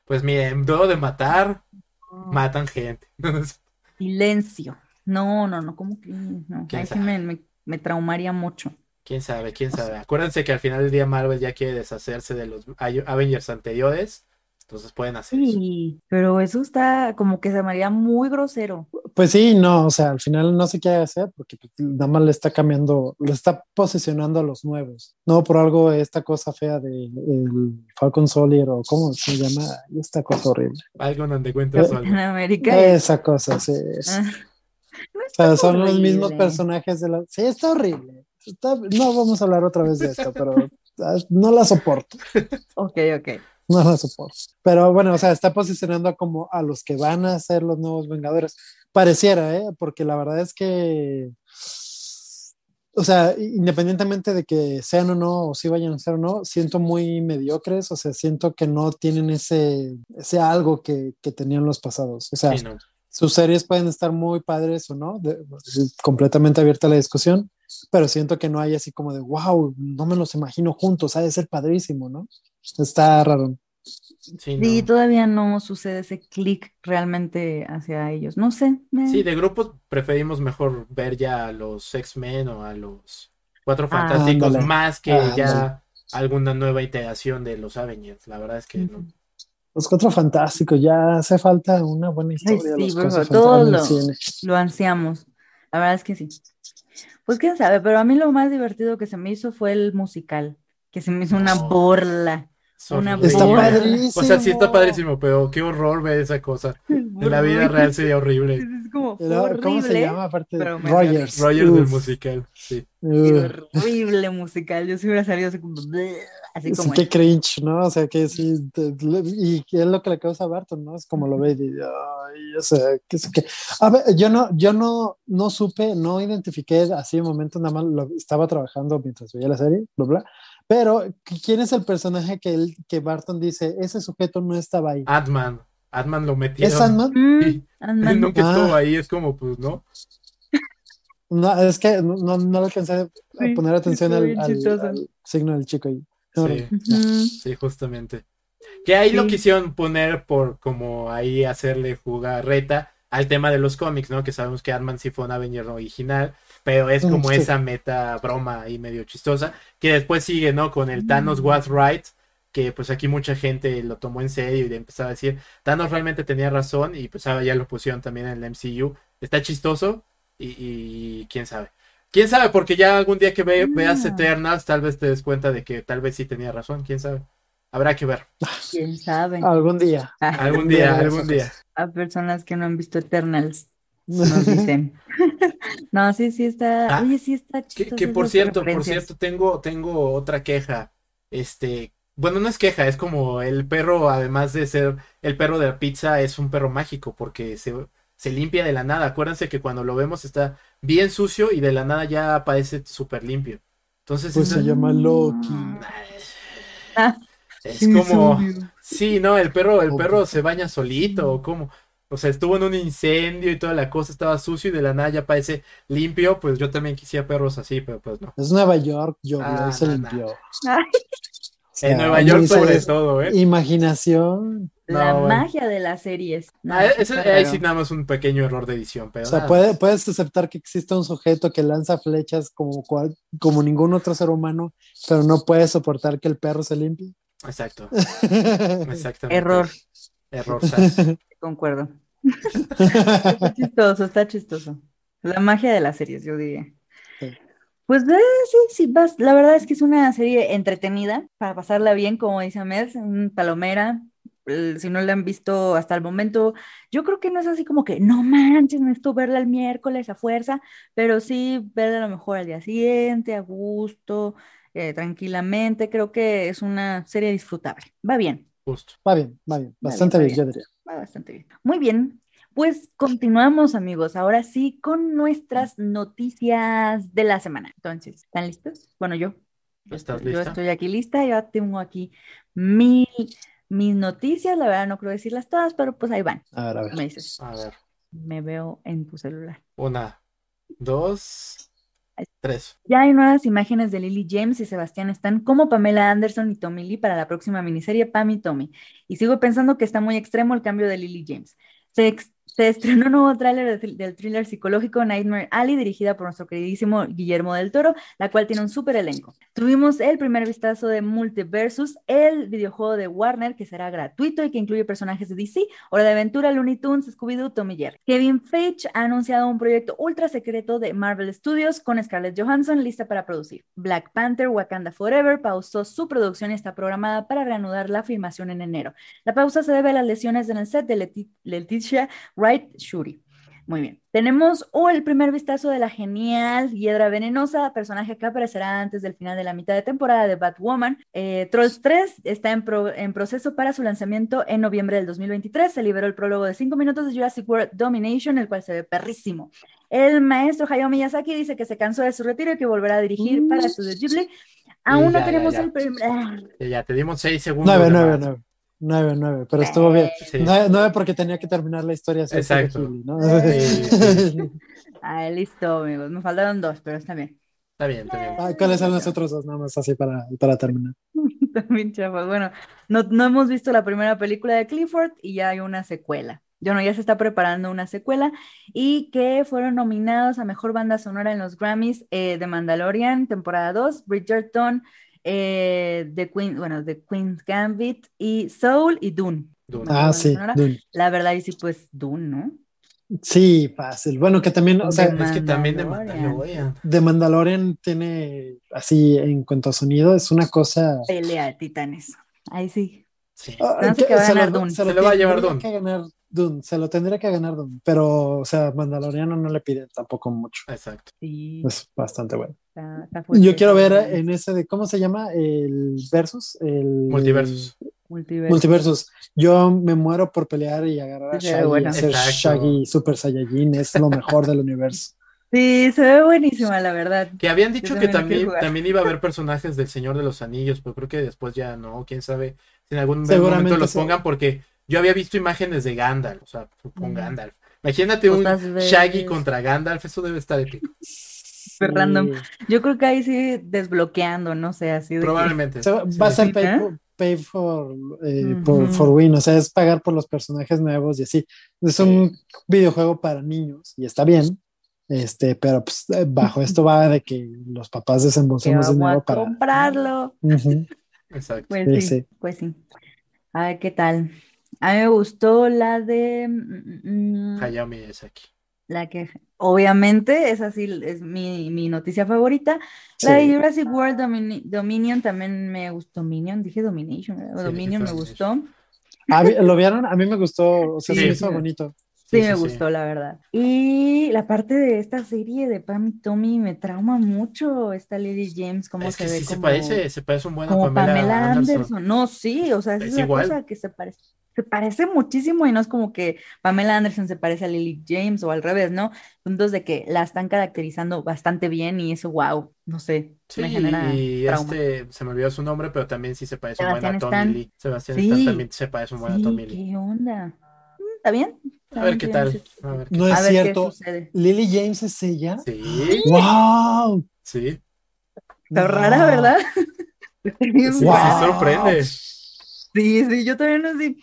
Pues miren, luego de matar, matan gente. [laughs] Silencio. No, no, no, ¿cómo que? No, ¿Quién ahí sí sabe? me, me, me traumaría mucho. Quién sabe, quién sabe. Acuérdense que al final del día Marvel ya quiere deshacerse de los Avengers anteriores. Entonces pueden hacer eso. Sí, pero eso está como que se me haría muy grosero. Pues sí, no, o sea, al final no se quiere hacer porque pues, nada más le está cambiando, le está posicionando a los nuevos. No por algo esta cosa fea de el Falcon Soldier o cómo se llama, esta cosa horrible. Algo donde encuentras Eh, algo. En América. es- Esa cosa, sí. es- ah, no O sea, son los mismos personajes de la... Sí, está horrible. Está- No vamos a hablar otra vez de esto, pero ah, no la soporto. Ok, ok. No la soporto. Pero bueno, o sea, está posicionando como a los que van a ser los nuevos Vengadores. Pareciera, ¿eh? Porque la verdad es que, o sea, independientemente de que sean o no, o si vayan a ser o no, siento muy mediocres, o sea, siento que no tienen ese, ese algo que, que tenían los pasados. O sea, Sí, no. sus series pueden estar muy padres o no, de- completamente abierta la discusión, pero siento que no hay así como de, wow, no me los imagino juntos, ha de ser padrísimo, ¿no? Está raro. Sí, no. Sí, todavía no sucede ese clic realmente hacia ellos. No sé. Sí, de grupos preferimos mejor ver ya a los X-Men o a los Cuatro Ah, Fantásticos ándale. más que Ándale. ya alguna nueva iteración de los Avengers. La verdad es que no. Los cuatro fantásticos, ya hace falta una buena historia. sí, los por cuatro favor, todo fantásticos en el lo- cine. Lo ansiamos. La verdad es que sí. Pues quién sabe, pero a mí lo más divertido que se me hizo fue el musical, que se me hizo una borla. Es Una horrible. Está padrísimo. O sea, sí está padrísimo, pero qué horror ver esa cosa. [laughs] En la vida real sería horrible. Como Era- [laughs] ¿Cómo se horrible, llama? Aparte, Rogers. Rogers del Uf, musical, sí. horrible musical. Yo sí hubiera salido así como, así Sí, como qué cringe, ¿no? O sea, que sí, y es lo que le causa a Barton, ¿no? Es como lo ve y ay, o sea, que que... A ver, yo no, yo no, no supe, no identifiqué así de momento, nada más lo, estaba trabajando mientras veía la serie, bla, bla, Pero, ¿quién es el personaje que, él, que Barton dice, ese sujeto no estaba ahí? Ant-Man. Ant-Man lo metieron. ¿Es Ant-Man? Mm, Sí. Ant-Man. Nunca Ah. estuvo ahí, es como, pues, ¿no? No, es que no, no, no le alcancé a Sí, poner atención al, signo del chico ahí. Sí, sí, justamente. Que ahí lo quisieron poner por como ahí hacerle jugar reta al tema de los cómics, ¿no? Que sabemos que Ant-Man sí fue un Avenger original, pero es Mm, como sí. esa meta broma ahí medio chistosa, que después sigue, ¿no? Con el Thanos Mm. was right, que pues aquí mucha gente lo tomó en serio y empezaba a decir, Thanos realmente tenía razón y pues ahora ya lo pusieron también en el MCU. Está chistoso y, y quién sabe. Quién sabe, porque ya algún día que ve- veas Ah. Eternals, tal vez te des cuenta de que tal vez sí tenía razón, quién sabe. Habrá que ver. ¿Quién [laughs] sabe? Algún día. Algún [laughs] día algún día. a personas que no han visto Eternals [laughs] nos dicen. no, sí, sí está. Ah, Oye, sí está Que, chistoso que por esas cierto, por cierto, tengo, tengo otra queja. Este, bueno, no es queja, es como el perro, además de ser el perro de la pizza, es un perro mágico porque se, se limpia de la nada. Acuérdense que cuando lo vemos está bien sucio y de la nada ya aparece súper limpio. Entonces Pues es, se llama Loki. Ah, [laughs] es como, sí, no, el perro, el perro se baña solito, o cómo. O sea, estuvo en un incendio y toda la cosa estaba sucio y de la nada ya parece limpio. Pues yo también quisiera perros así, pero pues no. Es Nueva York, llovió Ah, y se no, limpió. Ay, O [laughs] sea, En Nueva York sobre todo, ¿eh? Imaginación. la No, bueno. magia de las series. No, Ah, está ahí sí nada más un pequeño error de edición, pero O sea, puede- puedes aceptar que existe un sujeto que lanza flechas como, cual- como ningún otro ser humano, pero no puedes soportar que el perro se limpie. Exacto, [laughs] exactamente. Error, Error, sas. [laughs] concuerdo. [laughs] Está chistoso, está chistoso. La magia de las series, yo diría. Pues eh, sí, sí, vas- la verdad es que es una serie entretenida para pasarla bien, como dice Ahmed, un palomera. Eh, Si no la han visto hasta el momento, yo creo que no es así como que no manches, necesito verla el miércoles a fuerza, pero sí verla a lo mejor al día siguiente, a gusto, eh, tranquilamente. Creo que es una serie disfrutable. Va bien. Justo. Va bien, va bien, Va bastante bien, bien, va yo diría. Va bastante bien. Muy bien. Pues continuamos, amigos. Ahora sí, con nuestras noticias de la semana. Entonces, ¿están listos? Bueno, yo. ¿Estás estoy, yo lista? estoy aquí lista. Yo tengo aquí mil, mis noticias. La verdad, no creo decirlas todas, pero pues ahí van. A ver, a ver. Me dices, A ver, me veo en tu celular. una, dos, tres. Ya hay nuevas imágenes de Lily James y Sebastián Stan como Pamela Anderson y Tommy Lee para la próxima miniserie Pam y Tommy. Y sigo pensando que está muy extremo el cambio de Lily James. Se, ex- se estrenó un nuevo tráiler de- del thriller psicológico Nightmare Alley, dirigida por nuestro queridísimo Guillermo del Toro, la cual tiene un súper elenco. Tuvimos el primer vistazo de Multiversus, el videojuego de Warner que será gratuito y que incluye personajes de DC, Hora de Aventura, Looney Tunes, Scooby-Doo, Tommy Jerry. Kevin Feige ha anunciado un proyecto ultra secreto de Marvel Studios con Scarlett Johansson lista para producir. Black Panther Wakanda Forever pausó su producción y está programada para reanudar la filmación en enero. La pausa se debe a las lesiones en el set de Leti- Leticia Wright Shuri. Muy bien. Tenemos oh, el primer vistazo de la genial Hiedra Venenosa, personaje que aparecerá antes del final de la mitad de temporada de Batwoman. Eh, Trolls 3 está en, pro- en proceso para su lanzamiento en noviembre del 2023. Se liberó el prólogo de 5 minutos de Jurassic World Domination, el cual se ve perrísimo. El maestro Hayao Miyazaki dice que se cansó de su retiro y que volverá a dirigir Mm. para Studio Ghibli. Aún ya, no tenemos ya. el primer... Ya, ya, te dimos seis segundos. Nueve, de nueve, más. Nueve. Nueve, pero estuvo bien. Sí. Nueve, nueve porque tenía que terminar la historia. así Exacto. Ghibli, ¿no? Sí, [laughs] Ah, listo, amigos. Me faltaron dos, pero está bien. Está bien, está bien. Ah, ¿Cuáles son los otros dos? Nada más así para, para terminar. [laughs] También chafas. Bueno, no, no hemos visto la primera película de Clifford y ya hay una secuela. Yo no, ya se está preparando una secuela y que fueron nominados a Mejor Banda Sonora en los Grammys eh, de Mandalorian, temporada 2, Bridgerton, eh, The Queen, bueno, The Queen's Gambit y Soul y Dune. Ah, sí. Dune. La verdad, y sí, pues Dune, ¿no? Sí, fácil. Bueno, que también, o sea, Es que también de Mandalorian. Mandalorian. de Mandalorian tiene así en cuanto a sonido, es una cosa. Pelea de titanes. Ahí sí. Sí. Ah, Se que va a ganar lo- Dune. se Se lo va a llevar tendría Dune. que ganar Dune, se lo tendría que ganar Dune, pero, o sea, Mandaloriano no le pide tampoco mucho. Exacto. Sí, Es bastante bueno. Está- está fuerte, Yo quiero ver en ese de, ¿cómo se llama? El Versus. El Multiversus. Multiverso. Multiversus. Yo me muero por pelear y agarrar a Sí, se ve Shaggy, bueno. y hacer Exacto. Shaggy Super Saiyajin, es lo mejor del universo. Sí, se ve buenísima, la verdad. Que habían dicho que también también, iba a haber personajes del Señor de los Anillos, pero creo que después ya no, quién sabe si en algún momento los sí. pongan, porque yo había visto imágenes de Gandalf, o sea, con Mm. Gandalf. Imagínate un. Shaggy contra Gandalf, eso debe estar épico. [laughs] Súper random. Yo creo que ahí sí desbloqueando, no sé, así de que- Probablemente. Sí, va a pay, ¿Eh? for, pay for, eh, por, for win, o sea, es pagar por los personajes nuevos y así. Es un videojuego para niños y está bien, este, pero pues eh, bajo esto va de que los papás que desembolsemos vamos dinero a para... comprarlo. Exacto. Pues Sí, pues sí. A ver qué tal. A mí me gustó la de mm, mm, Hayao Miyazaki. La que obviamente esa sí es mi, mi noticia favorita. La de. Jurassic World Domini- Dominion también me gustó. Dominion, dije Domination. Sí, Dominion me gustó. ¿Lo vieron? A mí me gustó, o sea, se Sí. me hizo bonito. Sí, me gustó, la verdad. Y la parte de esta serie de Pam y Tommy me trauma mucho esta Lily James, cómo Es se que ve sí se como, parece, se parece un buen como Pamela, Pamela Anderson. Anderson. No, sí, o sea, Es es la igual. cosa que se parece. Se parece muchísimo y no es como que Pamela Anderson se parece a Lily James o al revés, ¿no? Puntos de que la están caracterizando bastante bien y eso, wow, no sé, Sí, me genera y trauma. este, se me olvidó su nombre, pero también sí se parece un buen a Sebastián Tommy Stan. Lee. Sebastián Sí. Stan también se parece un buen a Sí, Tommy Lee. ¿qué onda? ¿Está bien? A ver qué tal. sí. A ver qué No A es ver cierto. Lily James es ella. Sí, ¡Wow! sí. Está rara, Wow. ¿verdad? [laughs] Sí, sí, rara. sorprende. Sí, sí, yo todavía no sé.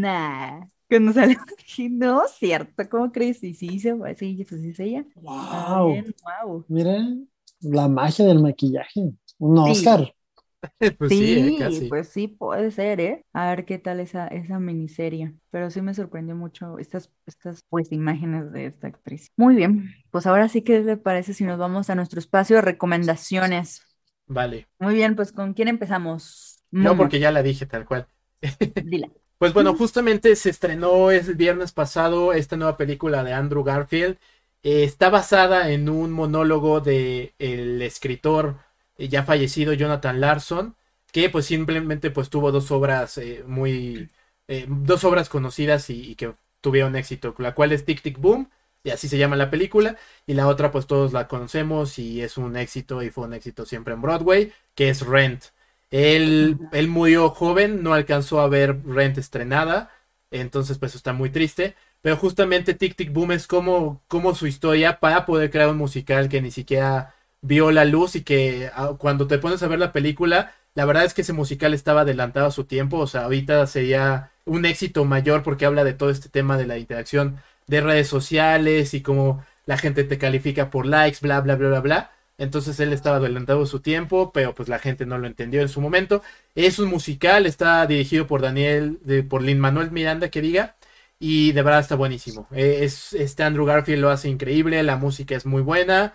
Nah. Cuando salió, [laughs] dije, no, cierto, ¿cómo crees? Y sí, se fue, sí, pues sí es ella. ¡Wow! bien, wow. Miren la magia del maquillaje. Un Sí. Oscar. [laughs] Pues sí, eh, Sí, casi. pues sí, puede ser, ¿eh? A ver qué tal esa, esa miniserie. Pero sí me sorprendió mucho estas, estas pues, imágenes de esta actriz. Muy bien, pues ahora sí, ¿qué le parece si nos vamos a nuestro espacio de recomendaciones? Vale. Muy bien, pues ¿con quién empezamos? No, Momo, porque ya la dije tal cual. [laughs] dila. Pues bueno, justamente se estrenó el viernes pasado esta nueva película de Andrew Garfield. Eh, está basada en un monólogo de el escritor eh, ya fallecido Jonathan Larson, que pues simplemente pues tuvo dos obras eh, muy eh, dos obras conocidas y, y que tuvieron éxito, la cual es Tic Tic Boom, y así se llama la película, y la otra pues todos la conocemos y es un éxito y fue un éxito siempre en Broadway, que es Rent. Él, él murió joven, no alcanzó a ver Rent estrenada, entonces pues está muy triste. Pero justamente Tic Tic Boom es como, como su historia para poder crear un musical que ni siquiera vio la luz y que ah, cuando te pones a ver la película, la verdad es que ese musical estaba adelantado a su tiempo. O sea, ahorita sería un éxito mayor porque habla de todo este tema de la interacción de redes sociales y cómo la gente te califica por likes, bla, bla, bla, bla, bla. Entonces él estaba adelantado su tiempo, pero pues la gente no lo entendió en su momento. Es un musical, está dirigido por Daniel, de, por Lin Manuel Miranda, que diga, y de verdad está buenísimo. Eh, es, este Andrew Garfield lo hace increíble, la música es muy buena,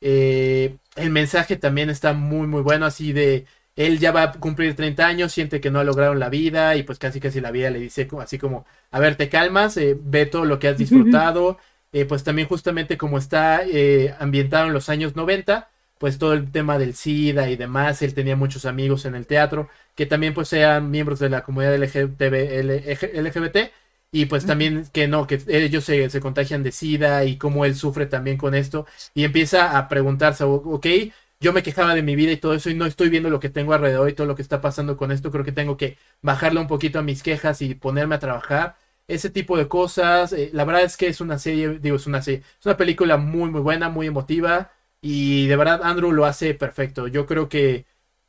eh, el mensaje también está muy, muy bueno, así de él ya va a cumplir 30 años, siente que no ha logrado la vida y pues casi casi la vida le dice así como, a ver, te calmas, eh, ve todo lo que has [laughs] disfrutado, eh, pues también justamente como está eh, ambientado en los años 90, pues todo el tema del SIDA y demás, él tenía muchos amigos en el teatro que también pues sean miembros de la comunidad LGBT, LGBT y pues también que no, que ellos se, se contagian de SIDA y cómo él sufre también con esto y empieza a preguntarse, ok, yo me quejaba de mi vida y todo eso y no estoy viendo lo que tengo alrededor y todo lo que está pasando con esto, creo que tengo que bajarle un poquito a mis quejas y ponerme a trabajar. Ese tipo de cosas, eh, la verdad es que es una serie, digo, es una serie, es una película muy, muy buena, muy emotiva y de verdad Andrew lo hace perfecto. Yo creo que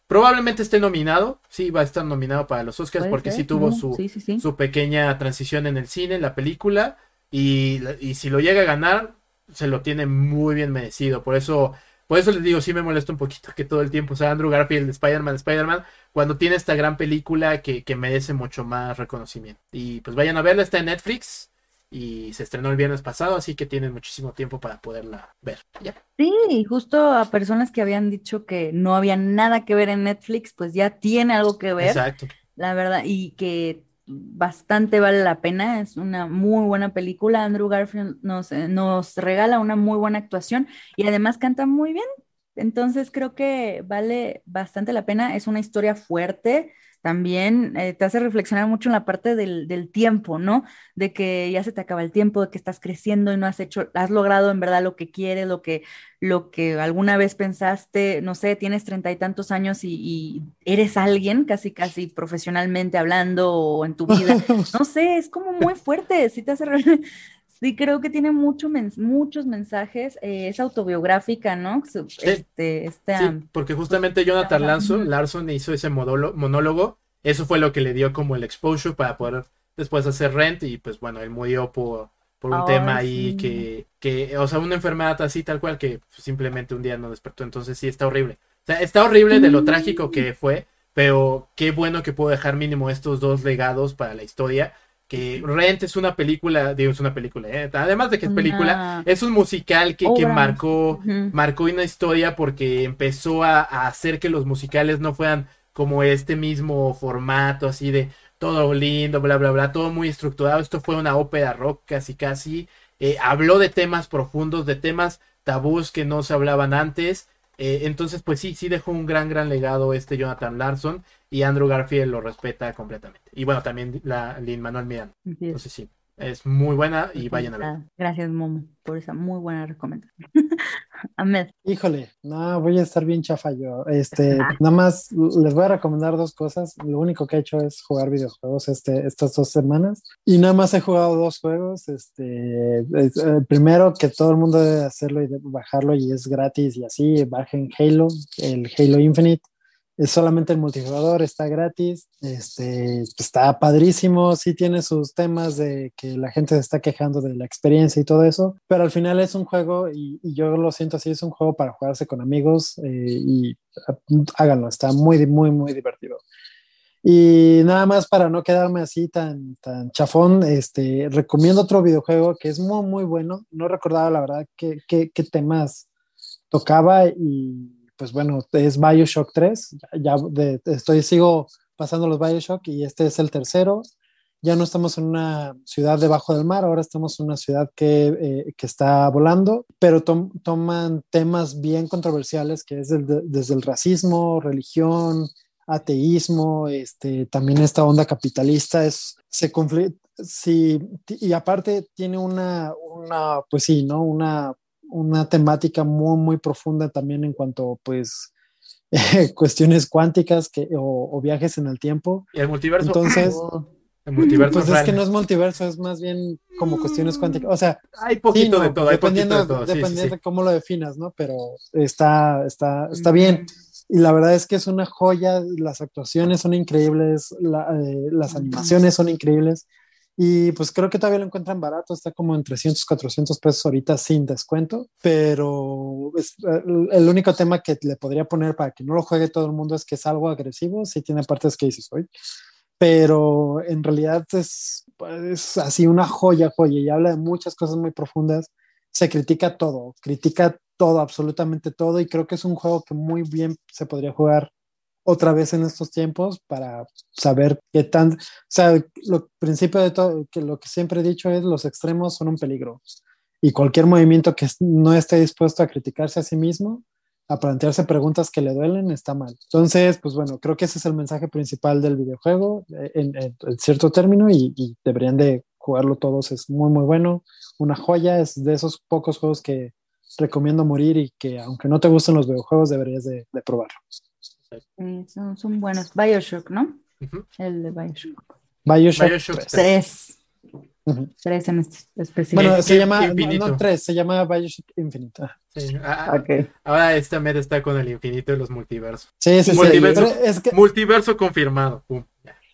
probablemente esté nominado, sí, va a estar nominado para los Oscars porque ser, sí tuvo ¿no? su, Sí, sí, sí. su pequeña transición en el cine, en la película, y, y si lo llega a ganar, se lo tiene muy bien merecido. Por eso, por eso les digo, sí me molesta un poquito que todo el tiempo sea Andrew Garfield, Spider-Man, Spider-Man, cuando tiene esta gran película que, que merece mucho más reconocimiento. Y pues vayan a verla, está en Netflix. Y se estrenó el viernes pasado, así que tienen muchísimo tiempo para poderla ver. Ya. Sí, y justo a personas que habían dicho que no había nada que ver en Netflix, pues ya tiene algo que ver, Exacto. la verdad, y que bastante vale la pena. Es una muy buena película. Andrew Garfield nos, eh, nos regala una muy buena actuación y además canta muy bien. Entonces creo que vale bastante la pena. Es una historia fuerte, también eh, te hace reflexionar mucho en la parte del, del, tiempo, ¿no? De que ya se te acaba el tiempo, de que estás creciendo y no has hecho, has logrado en verdad lo que quieres, lo que, lo que alguna vez pensaste, no sé, tienes treinta y tantos años y, y, eres alguien, casi, casi profesionalmente hablando o en tu vida. [laughs] No sé, es como muy fuerte, sí te hace Sí, creo que tiene mucho muchos mensajes, eh, es autobiográfica, ¿no? Este, este, sí, porque justamente Jonathan Larson, Larson hizo ese monólogo, eso fue lo que le dio como el exposure para poder después hacer Rent y pues bueno, él murió por, por un tema ahí que, que, o sea, una enfermedad así tal cual que simplemente un día no despertó, entonces sí, está horrible. O sea, está horrible de lo trágico que fue, pero qué bueno que puedo dejar mínimo estos dos legados para la historia que Rent es una película, digo, es una película, ¿eh? además de que es película, es un musical que, que marcó, marcó una historia porque empezó a, hacer que los musicales no fueran como este mismo formato, así de todo lindo, bla, bla, bla, todo muy estructurado. Esto fue una ópera rock casi, casi. Eh, habló de temas profundos, de temas tabús que no se hablaban antes. Eh, entonces, pues sí, sí dejó un gran, gran legado este Jonathan Larson y Andrew Garfield lo respeta completamente. Y bueno, también la Lin Manuel Miranda. Entonces sí, es muy buena y vayan a ver. Gracias, Momo, por esa muy buena recomendación. [laughs] Amén. Híjole, no, voy a estar bien chafa yo. Este, [laughs] nada más les voy a recomendar dos cosas. Lo único que he hecho es jugar videojuegos este, estas dos semanas y nada más he jugado dos juegos. Este, el primero que todo el mundo debe hacerlo y bajarlo y es gratis y así, bajen Halo, el Halo Infinite es solamente el multijugador, está gratis, este, está padrísimo, sí tiene sus temas de que la gente se está quejando de la experiencia y todo eso, pero al final es un juego y, yo lo siento así, es un juego para jugarse con amigos eh, y háganlo, está muy, muy, muy divertido. Y nada más para no quedarme así tan, tan chafón, este, recomiendo otro videojuego que es muy, muy bueno. No recordaba la verdad qué, qué, qué temas tocaba y pues bueno, es Bioshock 3, ya estoy, sigo pasando los Bioshock y este es el tercero. Ya no estamos en una ciudad debajo del mar, ahora estamos en una ciudad que, eh, que está volando, pero toman temas bien controversiales, que es desde el racismo, religión, ateísmo, este, también esta onda capitalista, es, se sí, y aparte tiene una, una, pues sí, ¿no? Una una temática muy, muy profunda también en cuanto, pues, [laughs] cuestiones cuánticas que, o, viajes en el tiempo. Y el multiverso. Entonces, el multiverso pues es, que no es multiverso, es más bien como cuestiones cuánticas. O sea, hay poquito de todo, dependiendo, de, cómo lo definas, ¿no? Pero está, está, está bien. Y la verdad es que es una joya, las actuaciones son increíbles, eh, las animaciones son increíbles. Y pues creo que todavía lo encuentran barato, está como en 300, 400 pesos ahorita sin descuento, pero es, el único tema que le podría poner para que no lo juegue todo el mundo es que es algo agresivo, sí tiene partes que dices hoy, pero en realidad es, es así una joya, joya, y habla de muchas cosas muy profundas, se critica todo, critica todo, absolutamente todo, y creo que es un juego que muy bien se podría jugar otra vez en estos tiempos para saber qué tan, o sea, lo principio de todo, que lo que siempre he dicho es los extremos son un peligro. Y cualquier movimiento que no esté dispuesto a criticarse a sí mismo, a plantearse preguntas que le duelen, está mal. Entonces, pues bueno, creo que ese es el mensaje principal del videojuego eh, en, cierto término y, deberían de jugarlo todos, es muy, muy bueno, una joya, es de esos pocos juegos que recomiendo morir y que aunque no te gusten los videojuegos, deberías de, de probarlo son, buenos. Bioshock, ¿no? El de Bioshock. Bioshock, 3. Tres en específico. Bueno, se llama, no, 3, se llama Bioshock Infinite. Ah, okay. Ahora esta meta está con el infinito de los multiversos. Sí, sí, multiverso, sí. Es que... Multiverso confirmado.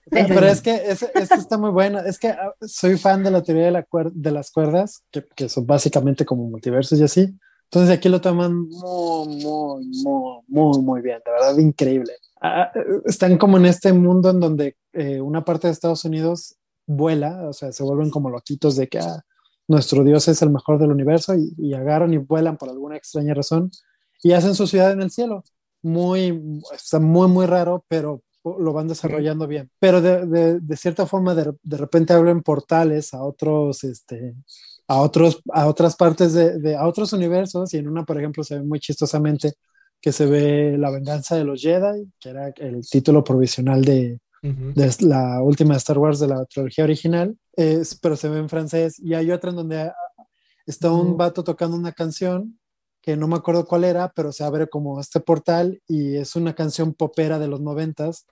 Pero es que esta está muy buena. Es que ah, soy fan de la teoría de, la de las cuerdas, que, que, son básicamente como multiversos y así. Entonces aquí lo toman muy, muy, muy, muy, muy bien, de verdad increíble. Ah, están como en este mundo en donde eh, una parte de Estados Unidos vuela, o sea, se vuelven como loquitos de que ah, nuestro Dios es el mejor del universo y, agarran y vuelan por alguna extraña razón y hacen su ciudad en el cielo. Muy, está muy, muy raro, pero lo van desarrollando bien. Pero de, de, de cierta forma, de, de, repente abren portales a otros, este, a, otros, a otras partes de, a otros universos y en una, por ejemplo, se ve muy chistosamente que se ve La venganza de los Jedi, que era el título provisional de, Ujú. de la última Star Wars de la trilogía original, es- pero se ve en francés. Y hay otra en donde ah, está un vato tocando una canción que no me acuerdo cuál era, pero se abre como este portal y es una canción popera de los noventas,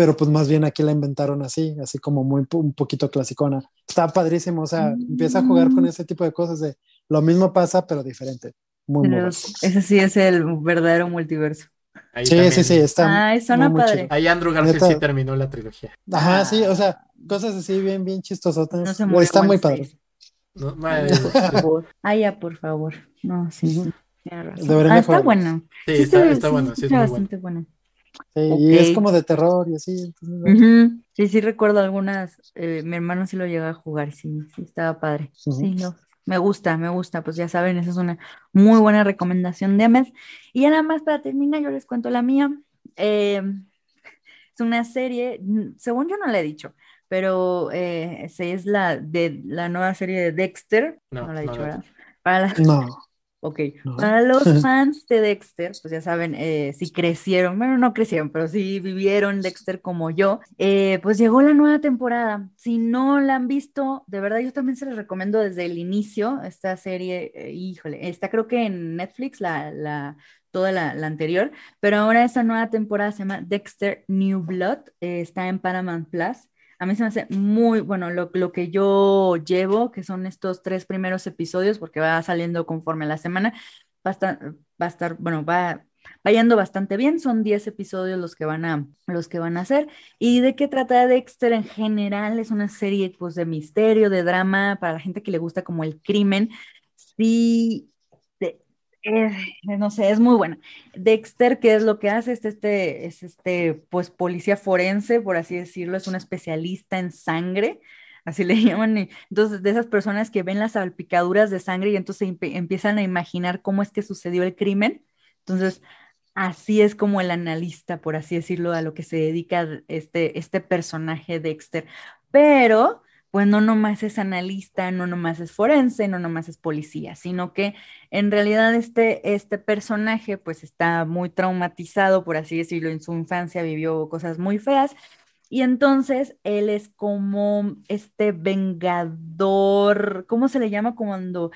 pero pues más bien aquí la inventaron así, así como muy un poquito clasicona. Está padrísimo, o sea, empieza a jugar con Mm. ese tipo de cosas de lo mismo pasa, pero diferente. Muy, Pero ese sí es el verdadero multiverso. Ahí Sí, también. sí, sí, está. Ay, suena muy, padre. Ahí Andrew Garfield sí terminó la trilogía. Ajá, sí, o sea, cosas así bien, bien chistosotas. no se murió está muy padre. No, ma- Por favor. Ay, ya, por favor. No, sí, sí. razón. Ah, está bueno. Sí, Sí, está, está bueno, se sí es escucha muy bueno. bastante bueno. Sí, Y es como de terror y así. entonces, ¿no? Ujú. Sí, sí recuerdo algunas. eh, mi hermano sí lo llegó a jugar, sí, sí, estaba padre. Sí, no. Me gusta, me gusta. Pues ya saben, esa es una muy buena recomendación de Ahmed. Y ya nada más para terminar, yo les cuento la mía. Eh, es una serie, según yo no la he dicho, pero eh, es la de la nueva serie de Dexter. No, No, la he dicho, ¿verdad? Para la- No. Ok, No. para los [laughs] fans de Dexter, pues ya saben, eh, si crecieron, bueno, no crecieron, pero si vivieron Dexter como yo, eh, pues llegó la nueva temporada. Si no la han visto, de verdad yo también se les recomiendo desde el inicio esta serie, eh, híjole, está creo que en Netflix la, la, toda la, la anterior, pero ahora esta nueva temporada se llama Dexter New Blood, está en Paramount Plus. A mí se me hace muy bueno lo, lo que yo llevo, que son estos tres primeros episodios, porque va saliendo conforme la semana, va a estar, va a estar bueno, va, va yendo bastante bien, son 10 episodios los que van a, los que van a hacer. ¿Y de qué trata Dexter en general? Es una serie pues de misterio, de drama, para la gente que le gusta como el crimen. Sí, no sé, es muy buena. Dexter, ¿qué es lo que hace? Es este, es este, pues, policía forense, por así decirlo, es un especialista en sangre, así le [laughs] llaman. Entonces, de esas personas que ven las salpicaduras de sangre y entonces empiezan a imaginar cómo es que sucedió el crimen. Entonces, así es como el analista, por así decirlo, a lo que se dedica este, este personaje Dexter. Pero, pues no nomás es analista, no nomás es forense, no nomás es policía, sino que en realidad este, este personaje pues está muy traumatizado, por así decirlo, en su infancia vivió cosas muy feas y entonces él es como este vengador, ¿cómo se le llama cuando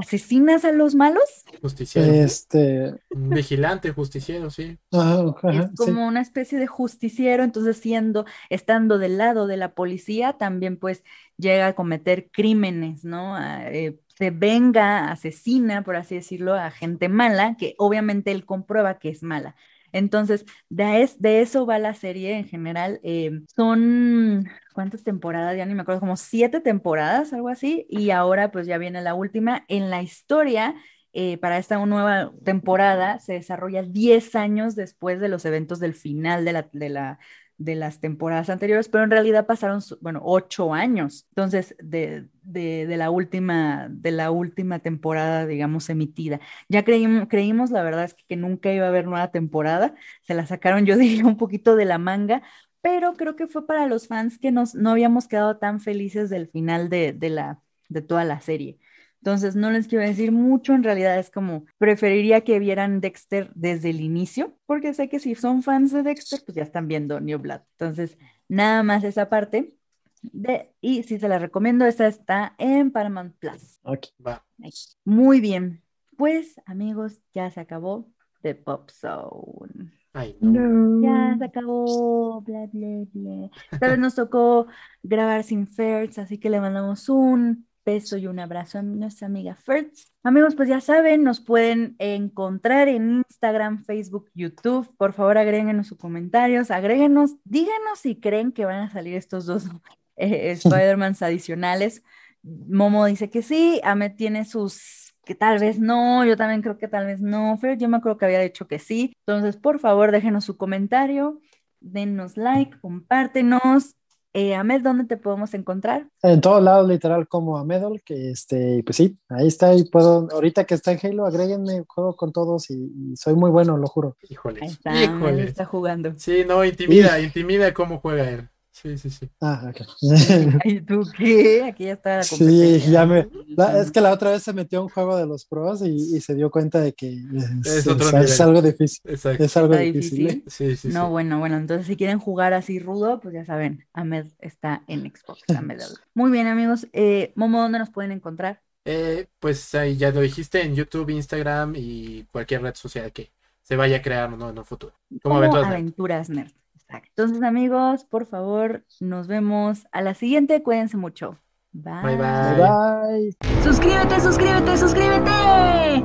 asesinas a los malos? Justiciero. Este. Vigilante, justiciero, sí. ajá, ajá, Es sí. como una especie de justiciero, entonces siendo, estando del lado de la policía, también pues llega a cometer crímenes, ¿no? A, eh, se venga, asesina, por así decirlo, a gente mala, que obviamente él comprueba que es mala. Entonces, de, es- de eso va la serie en general. eh, son, ¿cuántas temporadas? Ya ni me acuerdo, como siete temporadas, algo así, y ahora pues ya viene la última. En la historia, eh, para esta nueva temporada, se desarrolla 10 años después de los eventos del final de la, de la, de las temporadas anteriores, pero en realidad pasaron, bueno, ocho años, entonces, de, de, de la última, de la última temporada, digamos, emitida. Ya creímos, creímos, la verdad es que, que nunca iba a haber nueva temporada, se la sacaron, yo [laughs] diría, un poquito de la manga, pero creo que fue para los fans que nos, no habíamos quedado tan felices del final de, de, la, de toda la serie. Entonces, no les quiero decir mucho, en realidad es como, preferiría que vieran Dexter desde el inicio, porque sé que si son fans de Dexter, pues ya están viendo New Blood. Entonces, nada más esa parte. De, y si se la recomiendo, esta está en Paramount Plus. Ok. Va. Ahí. Muy bien. Pues, amigos, ya se acabó The Pop Zone. Ay, no. Ya se acabó, bla, bla, bla. Esta vez nos tocó grabar sin Fertz, así que le mandamos un beso y un abrazo a nuestra amiga Fertz. Amigos, pues ya saben, nos pueden encontrar en Instagram, Facebook, YouTube. Por favor, agréguenos sus comentarios, agréguenos, díganos si creen que van a salir estos dos [laughs] eh, Spider-Mans adicionales. Momo dice que sí, Ahmed tiene sus que tal vez no, yo también creo que tal vez no, Fer, yo me acuerdo que había dicho que sí. Entonces, por favor, déjenos su comentario, denos like, compártenos. Eh, Ahmed, ¿dónde te podemos encontrar? En todos lados, literal, como a Medal, que este, pues sí, ahí está, y puedo, ahorita que está en Halo, agréguenme, juego con todos y, y soy muy bueno, lo juro. Ahí Híjole. está, Ahmed Híjole. está jugando. Sí, no, intimida, intimida cómo juega él. Sí, sí, sí. Ah, ok. [laughs] ¿Y tú qué? Aquí ya está la Sí, ya me. la- es que la otra vez se metió a un juego de los pros y, y se dio cuenta de que es, Es otro es- nivel. es algo difícil. Exacto. Es algo difícil. difícil. Sí, sí, No, sí. bueno, bueno, entonces si quieren jugar así rudo, pues ya saben, Ahmed está en Xbox. Ahmed. [laughs] Muy bien, amigos. Eh, Momo, ¿dónde nos pueden encontrar? Eh, pues ahí ya lo dijiste en YouTube, Instagram y cualquier red social que se vaya a crear ¿no? en un futuro. Como Como Aventuras Nerd. Aventuras Nerd. Exacto. Entonces, amigos, por favor, nos vemos a la siguiente. Cuídense mucho. Bye. Bye, Bye bye. Suscríbete, suscríbete, suscríbete.